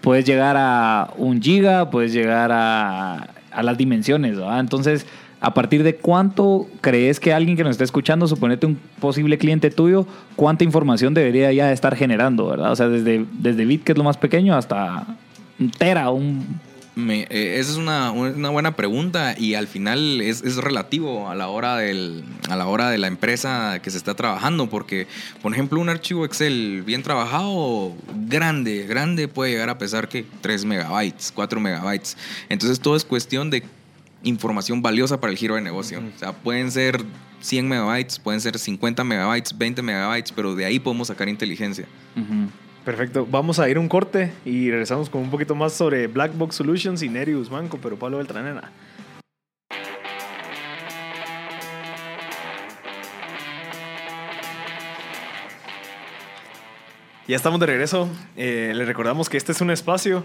puedes llegar a un giga, puedes llegar a, a las dimensiones, ¿verdad? Entonces, a partir de cuánto crees que alguien que nos está escuchando, suponete un posible cliente tuyo, cuánta información debería ya estar generando, ¿verdad? O sea, desde, desde bit, que es lo más pequeño, hasta un tera, un eh, esa es una, una buena pregunta y al final es, es relativo a la, hora del, a la hora de la empresa que se está trabajando, porque, por ejemplo, un archivo Excel bien trabajado, grande, grande, puede llegar a pesar que 3 megabytes, 4 megabytes. Entonces todo es cuestión de información valiosa para el giro de negocio. O sea, pueden ser 100 megabytes, pueden ser 50 megabytes, 20 megabytes, pero de ahí podemos sacar inteligencia. Perfecto. Vamos a ir un corte y regresamos con un poquito más sobre Black Box Solutions y Neri Guzmán con Pero Pablo Beltranena. Ya estamos de regreso. Eh, les recordamos que este es un espacio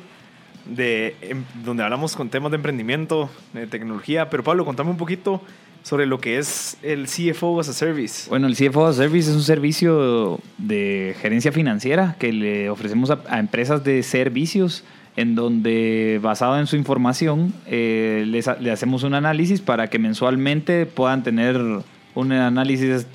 de, em, donde hablamos con temas de emprendimiento, de tecnología. Pero Pablo, contame un poquito sobre lo que es el CFO as a Service. Bueno, el CFO as a Service es un servicio de gerencia financiera que le ofrecemos a, empresas de servicios en donde basado en su información eh, les ha- le hacemos un análisis para que mensualmente puedan tener un análisis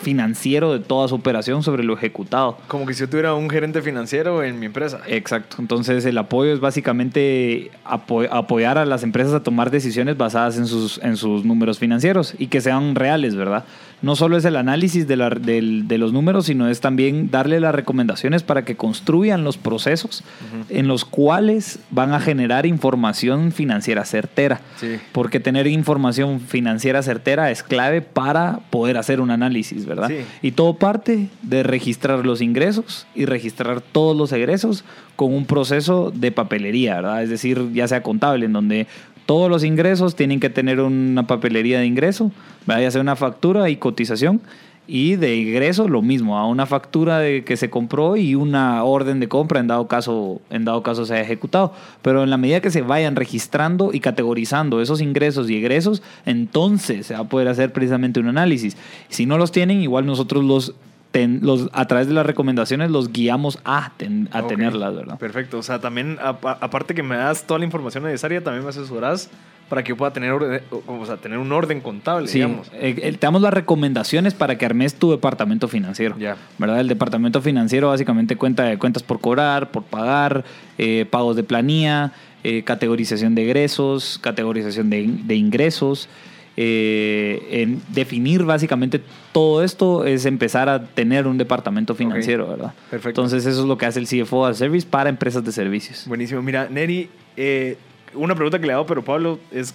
financiero de toda su operación sobre lo ejecutado. Como que si yo tuviera un gerente financiero en mi empresa. Exacto. Entonces el apoyo es básicamente apo- apoyar a las empresas a tomar decisiones basadas en sus, en sus números financieros y que sean reales, ¿verdad? No solo es el análisis de, la- del- de los números, sino es también darle las recomendaciones para que construyan los procesos en los cuales van a generar información financiera certera. Sí. Porque tener información financiera certera es clave para poder hacer un análisis, ¿verdad? Sí. Y todo parte de registrar los ingresos y registrar todos los egresos con un proceso de papelería, ¿verdad? Es decir, ya sea contable, en donde todos los ingresos tienen que tener una papelería de ingreso, ¿verdad? ya sea una factura y cotización. Y de ingreso lo mismo, a una factura de que se compró y una orden de compra en dado caso, en dado caso se haya ejecutado. Pero en la medida que se vayan registrando y categorizando esos ingresos y egresos, entonces se va a poder hacer precisamente un análisis. Si no los tienen, igual nosotros los, ten- los a través de las recomendaciones los guiamos a, ten- a Ok. tenerlas, ¿verdad? Perfecto. O sea, también, apa- aparte que me das toda la información necesaria, también me asesoras para que yo pueda tener, orden- o- sea, tener un orden contable, Sí, digamos. eh, eh, te damos las recomendaciones para que armes tu departamento financiero. Ya. ¿Verdad? El departamento financiero básicamente cuenta de cuentas por cobrar, por pagar, eh, pagos de planilla, eh, categorización de egresos, categorización de, de ingresos. Eh, en definir básicamente todo esto es empezar a tener un departamento financiero, ¿verdad? Perfecto. Entonces eso es lo que hace el CFO as Service para empresas de servicios. Buenísimo. Mira, Neri, eh, una pregunta que le hago, pero Pablo, es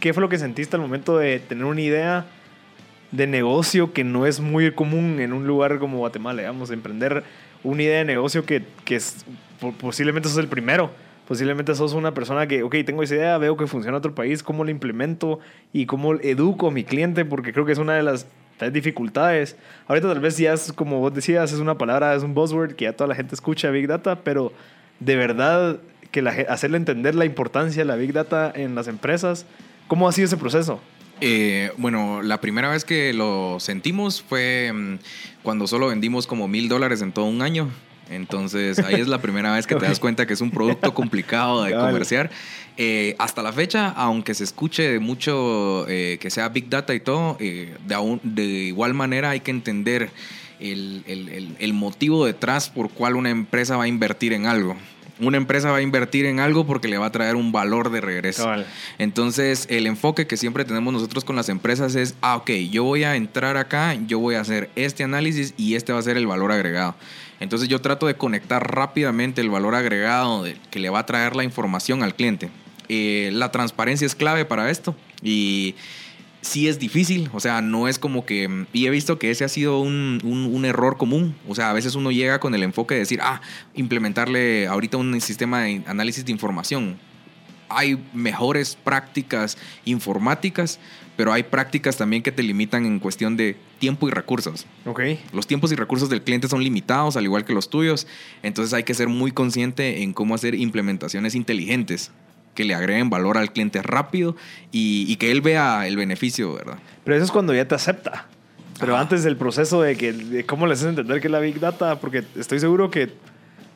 ¿qué fue lo que sentiste al momento de tener una idea de negocio que no es muy común en un lugar como Guatemala, digamos, emprender una idea de negocio que, que es, po- posiblemente sos el primero. Posiblemente sos una persona que, ok, tengo esa idea, veo que funciona en otro país, cómo la implemento y cómo educo a mi cliente, porque creo que es una de las dificultades. Ahorita tal vez ya es, como vos decías, es una palabra, es un buzzword que ya toda la gente escucha, Big Data, pero de verdad que hacerle entender la importancia de la Big Data en las empresas, ¿cómo ha sido ese proceso? Eh, bueno, la primera vez que lo sentimos fue mm, cuando solo vendimos como mil dólares en todo un año. Entonces ahí es la primera vez que te das cuenta que es un producto complicado de comerciar. Eh, hasta la fecha, aunque se escuche mucho eh, que sea Big Data y todo, eh, de, aún- de igual manera hay que entender el, el- el- el motivo detrás por cual una empresa va a invertir en algo. Una empresa va a invertir en algo porque le va a traer un valor de regreso. Entonces, el enfoque que siempre tenemos nosotros con las empresas es, ah, ok, yo voy a entrar acá, yo voy a hacer este análisis y este va a ser el valor agregado. Entonces, yo trato de conectar rápidamente el valor agregado que le va a traer la información al cliente. Eh, la transparencia es clave para esto y sí es difícil, o sea, no es como que, y he visto que ese ha sido un- un error común, o sea, a veces uno llega con el enfoque de decir, ah, implementarle ahorita un sistema de análisis de información. Hay mejores prácticas informáticas, pero hay prácticas también que te limitan en cuestión de tiempo y recursos. Ok. Los tiempos y recursos del cliente son limitados, al igual que los tuyos. Entonces hay que ser muy consciente en cómo hacer implementaciones inteligentes que le agreguen valor al cliente rápido y, y que él vea el beneficio, ¿verdad? Pero eso es cuando ya te acepta. Pero Ajá. antes del proceso de, que, de cómo le haces entender que es la Big Data, porque estoy seguro que, o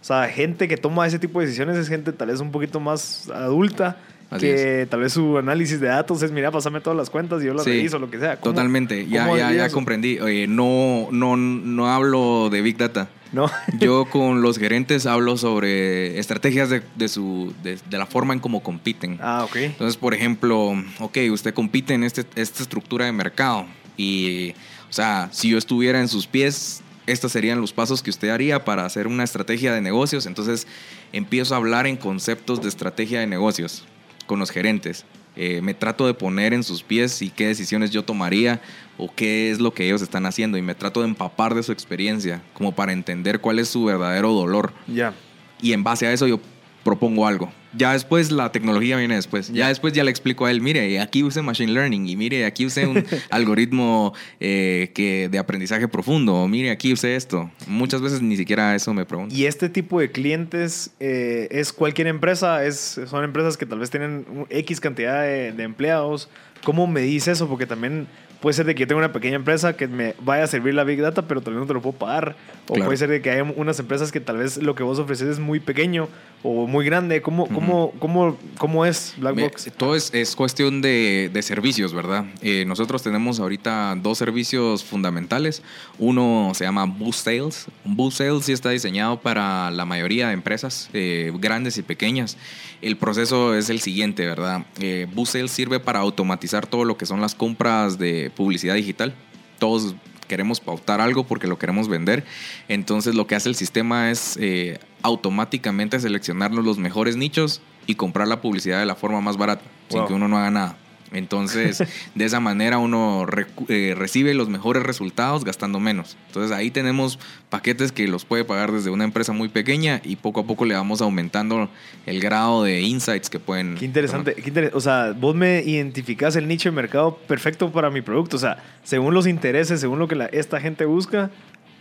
sea, gente que toma ese tipo de decisiones es gente tal vez un poquito más adulta Así que tal vez su análisis de datos es, mira, pásame todas las cuentas y yo las Sí, reviso, lo que sea. ¿Cómo- Totalmente, ya, ya, ya comprendí. Oye, no, no, no hablo de Big Data. No. Yo con los gerentes hablo sobre estrategias de, de su, de, de la forma en cómo compiten. ah, ok. Entonces, por ejemplo, ok, usted compite en este, esta estructura de mercado y, o sea, si yo estuviera en sus pies, estos serían los pasos que usted haría para hacer una estrategia de negocios. Entonces, empiezo a hablar en conceptos de estrategia de negocios con los gerentes. Eh, me trato de poner en sus pies y qué decisiones yo tomaría o qué es lo que ellos están haciendo y me trato de empapar de su experiencia como para entender cuál es su verdadero dolor Ya. y en base a eso yo propongo algo. Ya después la tecnología viene después. Ya después ya le explico a él, mire, aquí use machine learning y mire, aquí use un algoritmo eh, que de aprendizaje profundo, o mire, aquí use esto. Muchas veces ni siquiera eso me pregunto. Y este tipo de clientes eh, es cualquier empresa, es, son empresas que tal vez tienen X cantidad de, de empleados. ¿Cómo me dice eso? Porque también puede ser de que yo tenga una pequeña empresa que me vaya a servir la Big Data, pero tal vez no te lo puedo pagar. O Claro. puede ser de que haya unas empresas que tal vez lo que vos ofreces es muy pequeño o muy grande. ¿Cómo, cómo, cómo, cómo es Blackbox? Todo es, es cuestión de, de servicios, ¿verdad? Eh, nosotros tenemos ahorita dos servicios fundamentales. Uno se llama Boost Sales. Boost Sales sí está diseñado para la mayoría de empresas, eh, grandes y pequeñas. El proceso es el siguiente, ¿verdad? Eh, Boost Sales sirve para automatizar todo lo que son las compras de publicidad digital. Todos queremos pautar algo porque lo queremos vender. Entonces lo que hace el sistema es eh, automáticamente seleccionarnos los mejores nichos y comprar la publicidad de la forma más barata, sin que uno no haga nada. Entonces, de esa manera uno eh, recibe los mejores resultados gastando menos. Entonces, ahí tenemos paquetes que los puede pagar desde una empresa muy pequeña y poco a poco le vamos aumentando el grado de insights que pueden. Qué interesante. qué inter- o sea, vos me identificás el nicho de mercado perfecto para mi producto. O sea, según los intereses, según lo que la- esta gente busca,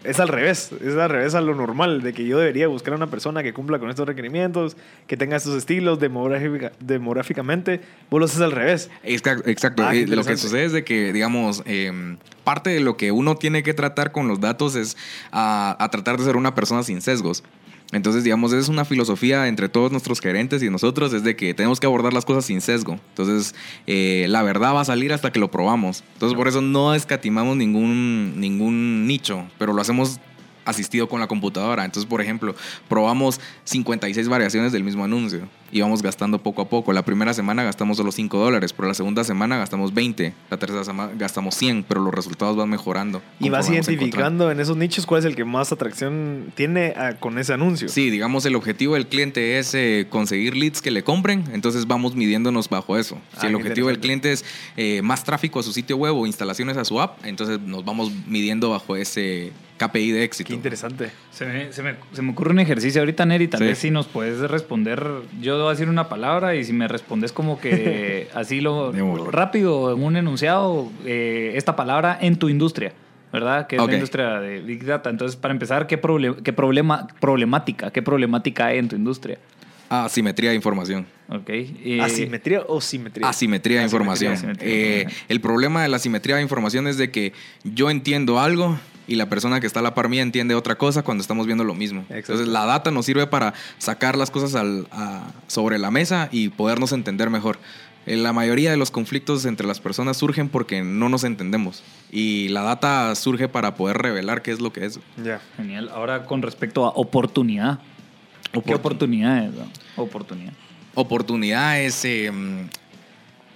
es al revés. Es al revés a lo normal, de que yo debería buscar a una persona que cumpla con estos requerimientos, que tenga estos estilos demográfica- demográficamente. Vos lo haces al revés. Exacto, exacto. Ah, qué Eh, lo que sucede es de que, digamos, eh, parte de lo que uno tiene que tratar con los datos es a, a tratar de ser una persona sin sesgos. Entonces, digamos, es una filosofía entre todos nuestros gerentes y nosotros, es de que tenemos que abordar las cosas sin sesgo. Entonces, eh, la verdad va a salir hasta que lo probamos. Entonces, por eso no escatimamos ningún, ningún nicho, pero lo hacemos asistido con la computadora. Entonces, por ejemplo, probamos 56 variaciones del mismo anuncio y vamos gastando poco a poco. La primera semana gastamos solo 5 dólares, pero la segunda semana gastamos 20, la tercera semana gastamos 100, pero los resultados van mejorando. Y vas identificando en esos nichos cuál es el que más atracción tiene ah, con ese anuncio. Sí, digamos, el objetivo del cliente es eh, conseguir leads que le compren, entonces vamos midiéndonos bajo eso. Ah, Si el qué objetivo del cliente es eh, más tráfico a su sitio web o instalaciones a su app, entonces nos vamos midiendo bajo ese KPI de éxito. Qué interesante. Se me, se me- se me ocurre un ejercicio ahorita, Neri. Tal Sí. vez si nos puedes responder. Yo voy a decir una palabra y si me respondes como que así lo rápido, en un enunciado, eh, esta palabra en tu industria, ¿verdad? Que es la industria de Big Data. Entonces, para empezar, ¿qué, proble- qué problema, problemática, qué problemática hay en tu industria? Asimetría de información. Ok. eh, ¿Asimetría o simetría? Asimetría de información. asimetría, Eh, asimetría. el problema de la asimetría de información es de que yo entiendo algo y la persona que está a la par mía entiende otra cosa cuando estamos viendo lo mismo. Exacto. Entonces la data nos sirve para sacar las cosas al- a- sobre la mesa y podernos entender mejor. Eh, La mayoría de los conflictos entre las personas surgen porque no nos entendemos y la data surge para poder revelar qué es lo que es. Ya. Genial. Ahora, con respecto a oportunidad. ¿Qué Oportun- oportunidades? no? Oportunidad. oportunidades, eh,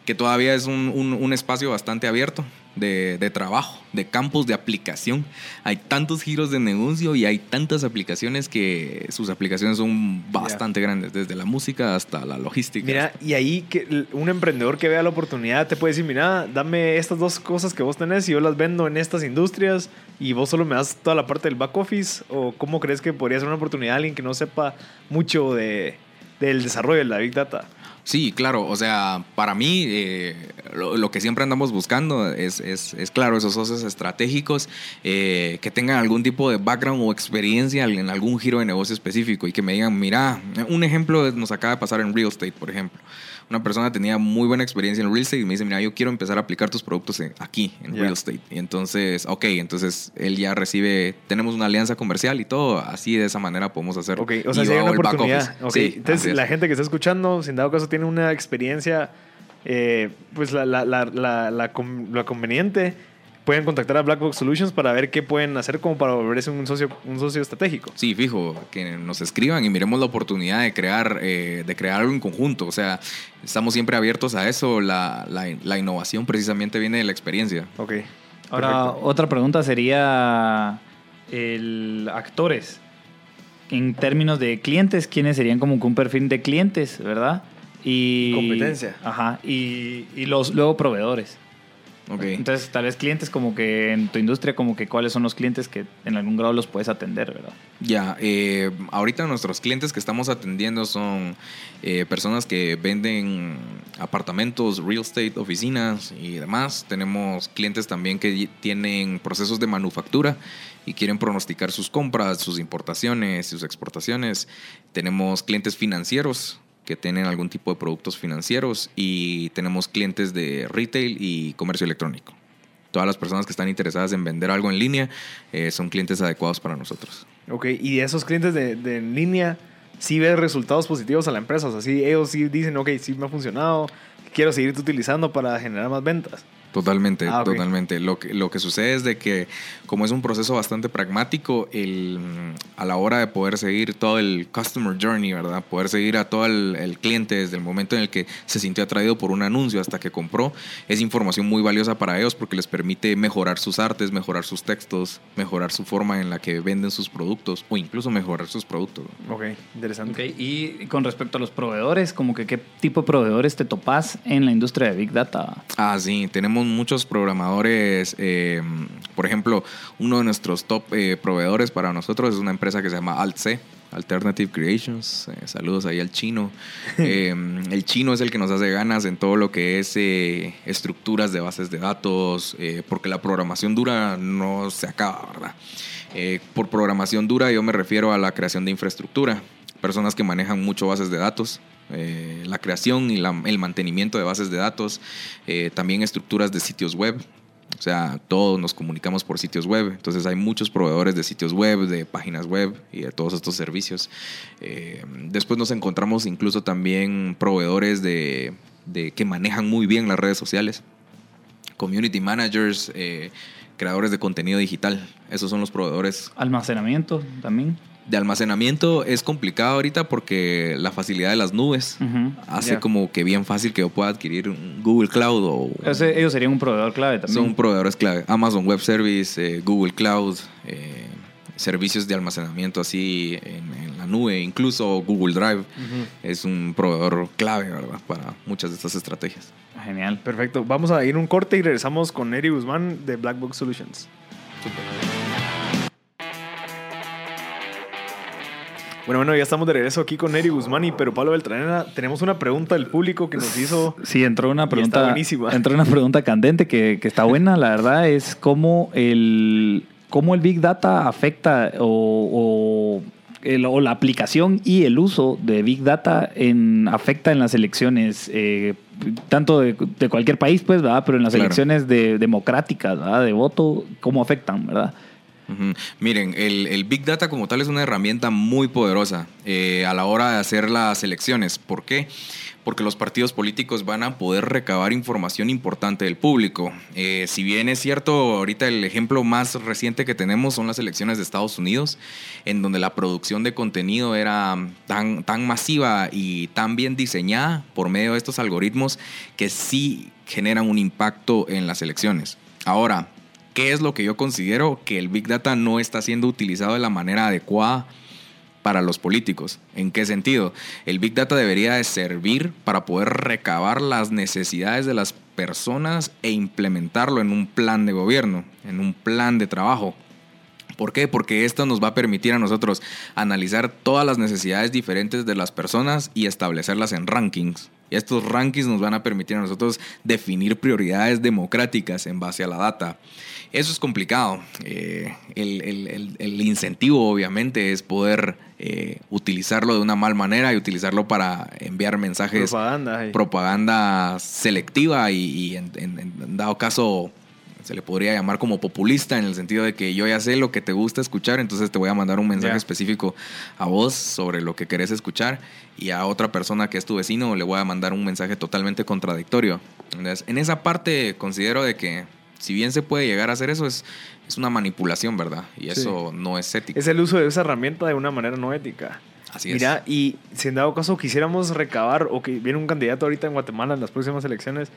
que todavía es un, un- un espacio bastante abierto de, de trabajo, de campos de aplicación. Hay tantos giros de negocio y hay tantas aplicaciones que sus aplicaciones son bastante grandes, desde la música hasta la logística. Mira, y ahí que un emprendedor que vea la oportunidad te puede decir, mira, dame estas dos cosas que vos tenés y yo las vendo en estas industrias y vos solo me das toda la parte del back office o cómo crees que podría ser una oportunidad a alguien que no sepa mucho de, del desarrollo de la Big Data. Sí, claro. O sea, para mí, eh, lo, lo que siempre andamos buscando es, es, es, claro, esos socios estratégicos eh, que tengan algún tipo de background o experiencia en algún giro de negocio específico y que me digan, mira, un ejemplo nos acaba de pasar en real estate, por ejemplo. Una persona tenía muy buena experiencia en real estate y me dice, mira, yo quiero empezar a aplicar tus productos aquí, en Ya. real estate. Y entonces, ok, entonces él ya recibe, tenemos una alianza comercial y todo, así de esa manera podemos hacerlo. Ok, o sea, si hay una oportunidad. office. Ok, Sí, Entonces, la gente que está escuchando, sin dado caso, tiene tienen una experiencia, eh, pues la, la, la, la, la con- la conveniente, pueden contactar a Black Box Solutions para ver qué pueden hacer como para volverse un socio, un socio estratégico. Sí, fijo, que nos escriban y miremos la oportunidad de crear, eh, de crear algo en conjunto. O sea, estamos siempre abiertos a eso. La, la, la innovación precisamente viene de la experiencia. Ok. Ahora, Perfecto. otra pregunta sería el actores. En términos de clientes, ¿quiénes serían como que un perfil de clientes, verdad? Y Competencia. Ajá. Y, y los luego proveedores. Ok. Entonces, tal vez clientes como que en tu industria, como que cuáles son los clientes que en algún grado los puedes atender, ¿verdad? Ya, eh, ahorita nuestros clientes que estamos atendiendo son eh, personas que venden apartamentos, real estate, oficinas y demás. Tenemos clientes también que tienen procesos de manufactura y quieren pronosticar sus compras, sus importaciones, sus exportaciones. Tenemos clientes financieros que tienen algún tipo de productos financieros y tenemos clientes de retail y comercio electrónico. Todas las personas que están interesadas en vender algo en línea eh, son clientes adecuados para nosotros. Ok, y esos clientes de, de en línea, sí ves resultados positivos a la empresa. O sea, sí, ellos sí dicen, ok, sí me ha funcionado, quiero seguirte utilizando para generar más ventas. Totalmente, Ah, totalmente. Lo que, lo que sucede es de que como es un proceso bastante pragmático, el, a la hora de poder seguir todo el customer journey, ¿verdad? Poder seguir a todo el, el cliente desde el momento en el que se sintió atraído por un anuncio hasta que compró, es información muy valiosa para ellos porque les permite mejorar sus artes, mejorar sus textos, mejorar su forma en la que venden sus productos o incluso mejorar sus productos. Ok, interesante. Y con respecto a los proveedores, como que qué tipo de proveedores te topas en la industria de Big Data. Ah, sí, tenemos muchos programadores. eh, por ejemplo, uno de nuestros top eh, proveedores para nosotros es una empresa que se llama AltC, Alternative Creations. Eh, saludos ahí al chino. El chino es el que nos hace ganas en todo lo que es estructuras de bases de datos, porque la programación dura no se acaba, ¿verdad? Por programación dura yo me refiero a la creación de infraestructura, personas que manejan mucho bases de datos, eh, la creación y la- el mantenimiento de bases de datos, eh, también estructuras de sitios web. O sea, todos nos comunicamos por sitios web. Entonces hay muchos proveedores de sitios web, de páginas web y de todos estos servicios. Eh, después nos encontramos incluso también proveedores de, de- que manejan muy bien las redes sociales. Community managers, creadores de contenido digital. Esos son los proveedores Almacenamiento también. De almacenamiento es complicado ahorita porque la facilidad de las nubes hace como que bien fácil que yo pueda adquirir un Google Cloud o Ese- ellos serían un proveedor clave también. son proveedores clave. Amazon Web Service, eh, Google Cloud, eh, servicios de almacenamiento así en, en la nube, incluso Google Drive es un proveedor clave, ¿verdad? Para muchas de estas estrategias. Genial. Perfecto. Vamos a ir un corte y regresamos con Eri Guzmán de Black Box Solutions. Bueno, bueno, ya estamos de regreso aquí con Eri Guzmán y pero Pablo Beltranena. Tenemos una pregunta del público que nos hizo. Sí, entró una pregunta. buenísima. Entró una pregunta candente que, que está buena, la verdad, es cómo el, cómo el Big Data afecta o, o, el- o la aplicación y el uso de Big Data en, afecta en las elecciones, eh, tanto de, de cualquier país, pues, ¿verdad? Pero en las Claro. elecciones de, democráticas, ¿verdad? De voto, ¿cómo afectan, verdad? Miren, el, el Big Data como tal es una herramienta muy poderosa eh, a la hora de hacer las elecciones. ¿Por qué? Porque los partidos políticos van a poder recabar información importante del público. Eh, si bien es cierto, ahorita el ejemplo más reciente que tenemos son las elecciones de Estados Unidos, en donde la producción de contenido era tan, tan masiva y tan bien diseñada por medio de estos algoritmos que sí generan un impacto en las elecciones. Ahora, ¿Qué es lo que yo considero que el Big Data no está siendo utilizado de la manera adecuada para los políticos? ¿En qué sentido? El Big Data debería de servir para poder recabar las necesidades de las personas e implementarlo en un plan de gobierno, en un plan de trabajo. ¿Por qué? Porque esto nos va a permitir a nosotros analizar todas las necesidades diferentes de las personas y establecerlas en rankings. Y estos rankings nos van a permitir a nosotros definir prioridades democráticas en base a la data. Eso es complicado. Eh, el, el- el- el incentivo, obviamente, es poder eh, utilizarlo de una mal manera y utilizarlo para enviar mensajes Propaganda. propaganda selectiva y, y en, en- en dado caso se le podría llamar como populista en el sentido de que yo ya sé lo que te gusta escuchar, entonces te voy a mandar un mensaje específico a vos sobre lo que querés escuchar y a otra persona que es tu vecino le voy a mandar un mensaje totalmente contradictorio. Entonces, en esa parte considero de que si bien se puede llegar a hacer eso, es, es una manipulación, ¿verdad? Y eso no es ético. Es el uso de esa herramienta de una manera no ética. Así es. Mira, y si en dado caso quisiéramos recabar o que viene un candidato ahorita en Guatemala en las próximas elecciones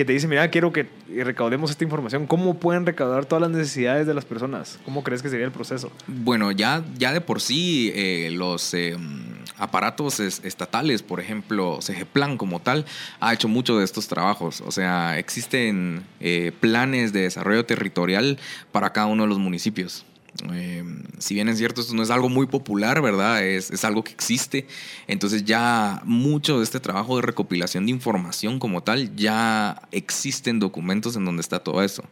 que te dice, mira, quiero que recaudemos esta información, ¿cómo pueden recaudar todas las necesidades de las personas? ¿Cómo crees que sería el proceso? Bueno, ya, ya de por sí eh, los eh, aparatos es- estatales, por ejemplo, CGPlan como tal, ha hecho mucho de estos trabajos. O sea, existen eh, planes de desarrollo territorial para cada uno de los municipios. Eh, si bien es cierto, esto no es algo muy popular, ¿verdad? Es, algo que existe. Entonces ya mucho de este trabajo de recopilación de información como tal, ya existen documentos en donde está todo eso.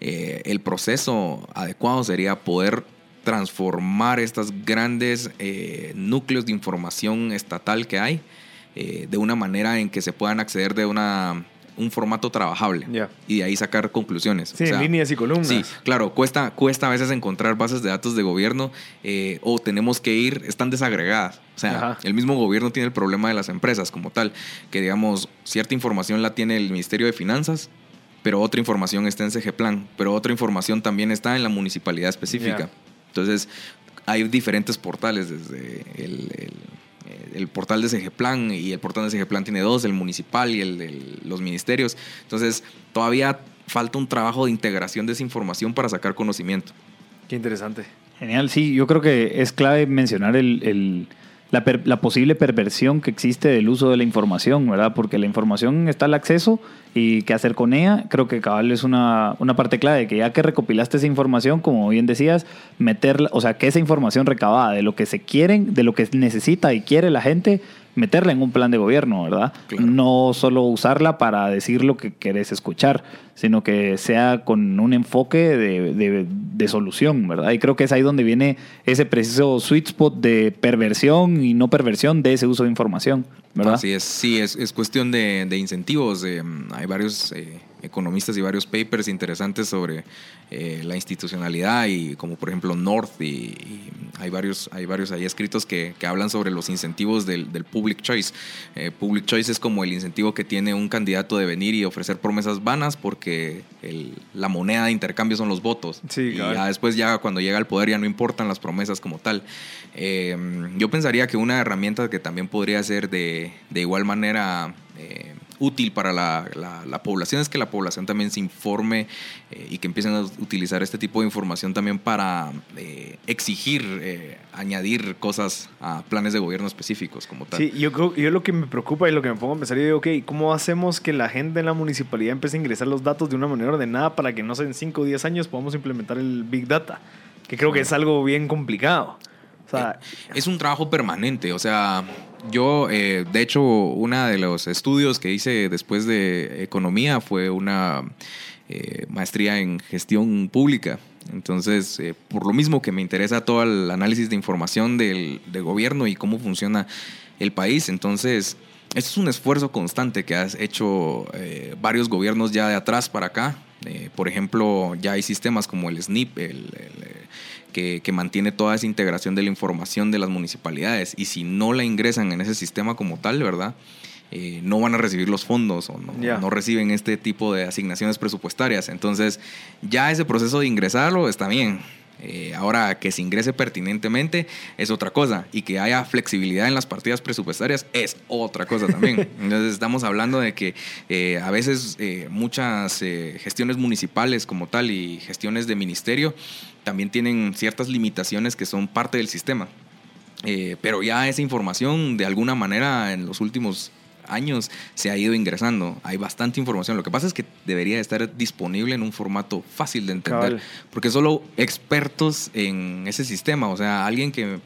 Eh, el proceso adecuado sería poder transformar estos grandes eh, núcleos de información estatal que hay de una manera en que se puedan acceder de una, un formato trabajable y de ahí sacar conclusiones. Sí, líneas y columnas. Sí, claro, cuesta, cuesta a veces encontrar bases de datos de gobierno eh, o tenemos que ir, están desagregadas. O sea, Ajá. el mismo gobierno tiene el problema de las empresas como tal, que digamos, cierta información la tiene el Ministerio de Finanzas, pero otra información está en CGPlan, pero otra información también está en la municipalidad específica. Entonces, hay diferentes portales, desde el, el- el portal de CGPlan y el portal de CGPlan tiene dos, el municipal y el de los ministerios. Entonces, todavía falta un trabajo de integración de esa información para sacar conocimiento. Qué interesante. Genial, sí, yo creo que es clave mencionar el, el- la, posible perversión que existe del uso de la información, ¿verdad? Porque la información está al acceso y qué hacer con ella, creo que cabal es una, una parte clave, que ya que recopilaste esa información, como bien decías, meterla, o sea, que esa información recabada de lo que se quieren, de lo que necesita y quiere la gente, meterla en un plan de gobierno, ¿verdad? Claro. No solo usarla para decir lo que querés escuchar, sino que sea con un enfoque de, de- de solución, ¿verdad? Y creo que es ahí donde viene ese preciso sweet spot de perversión y no perversión de ese uso de información, ¿verdad? Así es, sí, es, es cuestión de, de incentivos. eh, hay varios eh, economistas y varios papers interesantes sobre eh, la institucionalidad y como por ejemplo North y, y hay varios hay varios ahí escritos que, que hablan sobre los incentivos del, del public choice. Eh, public choice es como el incentivo que tiene un candidato de venir y ofrecer promesas vanas porque el- la moneda de intercambio son los votos. Sí, y ya después ya cuando llega al poder ya no importan las promesas como tal. Eh, yo pensaría que una herramienta que también podría ser de, de igual manera eh, útil para la, la- la población es que la población también se informe eh, y que empiecen a utilizar este tipo de información también para eh, exigir, añadir cosas a planes de gobierno específicos como tal. Sí, yo creo, yo lo que me preocupa y lo que me pongo a pensar, yo digo, ok, ¿cómo hacemos que la gente en la municipalidad empiece a ingresar los datos de una manera ordenada para que, no sé, en 5 o 10 años podamos implementar el Big Data? Que creo que es algo bien complicado. O sea, Es un trabajo permanente, o sea, yo, eh, de hecho, uno de los estudios que hice después de economía fue una eh, maestría en gestión pública. Entonces, eh, por lo mismo que me interesa todo el análisis de información del, del gobierno y cómo funciona el país, entonces, esto es un esfuerzo constante que has hecho eh, varios gobiernos ya de atrás para acá. Eh, por ejemplo, ya hay sistemas como el SNIP, el- el, eh, que, que mantiene toda esa integración de la información de las municipalidades. Y si no la ingresan en ese sistema como tal, ¿verdad? Eh, no van a recibir los fondos o no, no reciben este tipo de asignaciones presupuestarias. Entonces, ya ese proceso de ingresarlo está bien. Eh, ahora, que se ingrese pertinentemente es otra cosa. Y que haya flexibilidad en las partidas presupuestarias es otra cosa también. Entonces, estamos hablando de que eh, a veces eh, muchas gestiones municipales como tal y gestiones de ministerio también tienen ciertas limitaciones que son parte del sistema. Pero ya esa información, de alguna manera, en los últimos años se ha ido ingresando. Hay bastante información. Lo que pasa es que debería estar disponible en un formato fácil de entender. Cabal. Porque solo expertos en ese sistema, o sea, alguien que,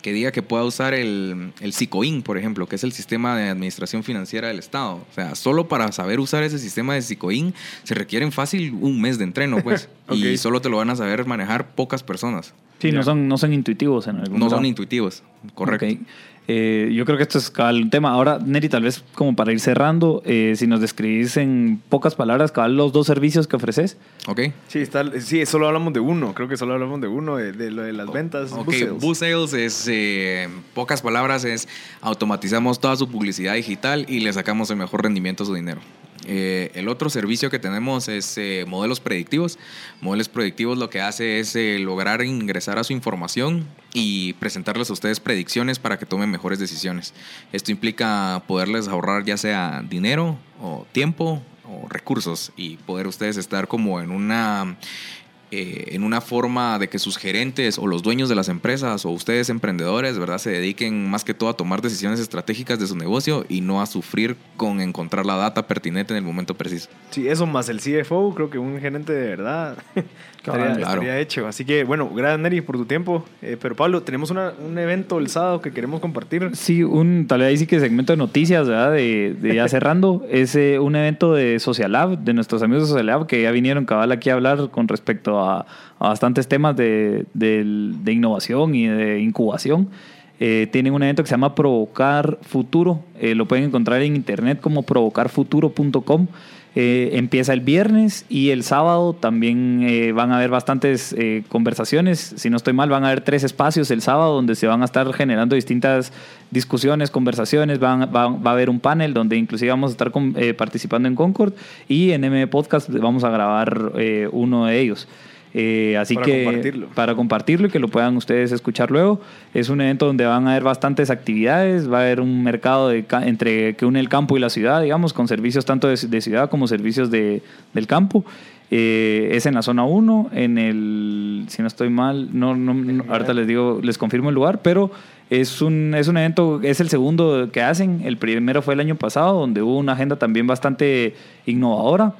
que diga que pueda usar el, el SICOIN, por ejemplo, que es el sistema de administración financiera del Estado. O sea, solo para saber usar ese sistema de SICOIN se requieren fácil un mes de entreno, pues. Ok. Y solo te lo van a saber manejar pocas personas. Sí, Ya. no son, no son intuitivos en algún No grado. son intuitivos, correcto. Ok. Eh, yo creo que esto es cabal un tema. Ahora, Neri, tal vez como para ir cerrando, eh, si nos describís en pocas palabras, cabal, los dos servicios que ofreces. ¿Ok? Sí, está, sí, solo hablamos de uno. Creo que solo hablamos de uno, de, de lo de las ventas. Ok, bus sales. Bus Sales es, eh, en pocas palabras, es automatizamos toda su publicidad digital y le sacamos el mejor rendimiento a su dinero. Eh, el otro servicio que tenemos es eh, modelos predictivos. Modelos predictivos lo que hace es eh, lograr ingresar a su información y presentarles a ustedes predicciones para que tomen mejores decisiones. Esto implica poderles ahorrar ya sea dinero o tiempo o recursos y poder ustedes estar como en una eh, en una forma de que sus gerentes o los dueños de las empresas o ustedes emprendedores, ¿verdad? Se dediquen más que todo a tomar decisiones estratégicas de su negocio y no a sufrir con encontrar la data pertinente en el momento preciso. Sí, eso más el CFO, creo que un gerente de verdad estaría, claro. estaría hecho. Así que, bueno, gracias, Neri, por tu tiempo. Eh, pero, Pablo, tenemos una- un evento el sábado que queremos compartir. Sí, un, tal vez ahí sí que segmento de noticias, ¿verdad? De, de ya cerrando. Es eh, un evento de Social Lab, de nuestros amigos de Social Lab, que ya vinieron cabal aquí a hablar con respecto a, a bastantes temas de, de innovación y de incubación. Eh, tienen un evento que se llama Provocar Futuro. Lo pueden encontrar en internet como provocarfuturo.com. Eh, empieza el viernes y el sábado también eh, van a haber bastantes eh, conversaciones. Si no estoy mal, van a haber tres espacios el sábado donde se van a estar generando distintas discusiones, conversaciones. Van, va, a haber un panel donde inclusive vamos a estar eh, participando en Concord y en M Podcast vamos a grabar uno de ellos. Eh, así Para que compartirlo. para compartirlo y que lo puedan ustedes escuchar luego. Es un evento donde van a haber bastantes actividades, va a haber un mercado de entre que une el campo y la ciudad, digamos, con servicios tanto de, de ciudad como servicios de, del campo. Eh, es en la zona 1, en el, si no estoy mal, no, no, no, ahorita les digo, les confirmo el lugar, pero es un, es un evento, es el segundo que hacen, el primero fue el año pasado, donde hubo una agenda también bastante innovadora.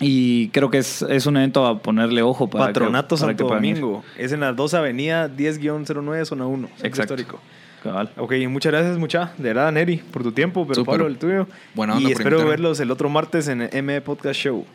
Y creo que es, es un evento a ponerle ojo para que- Patronato para que Santo puedan ir. Domingo. Es en la 2 Avenida 10-09, zona 1. Centro Exacto. Histórico. Cabal. Ok, muchas gracias, mucha. De verdad, Neri, por tu tiempo, pero Súper. Pablo, el tuyo. Buena onda y espero verlos el otro martes en el M Podcast Show.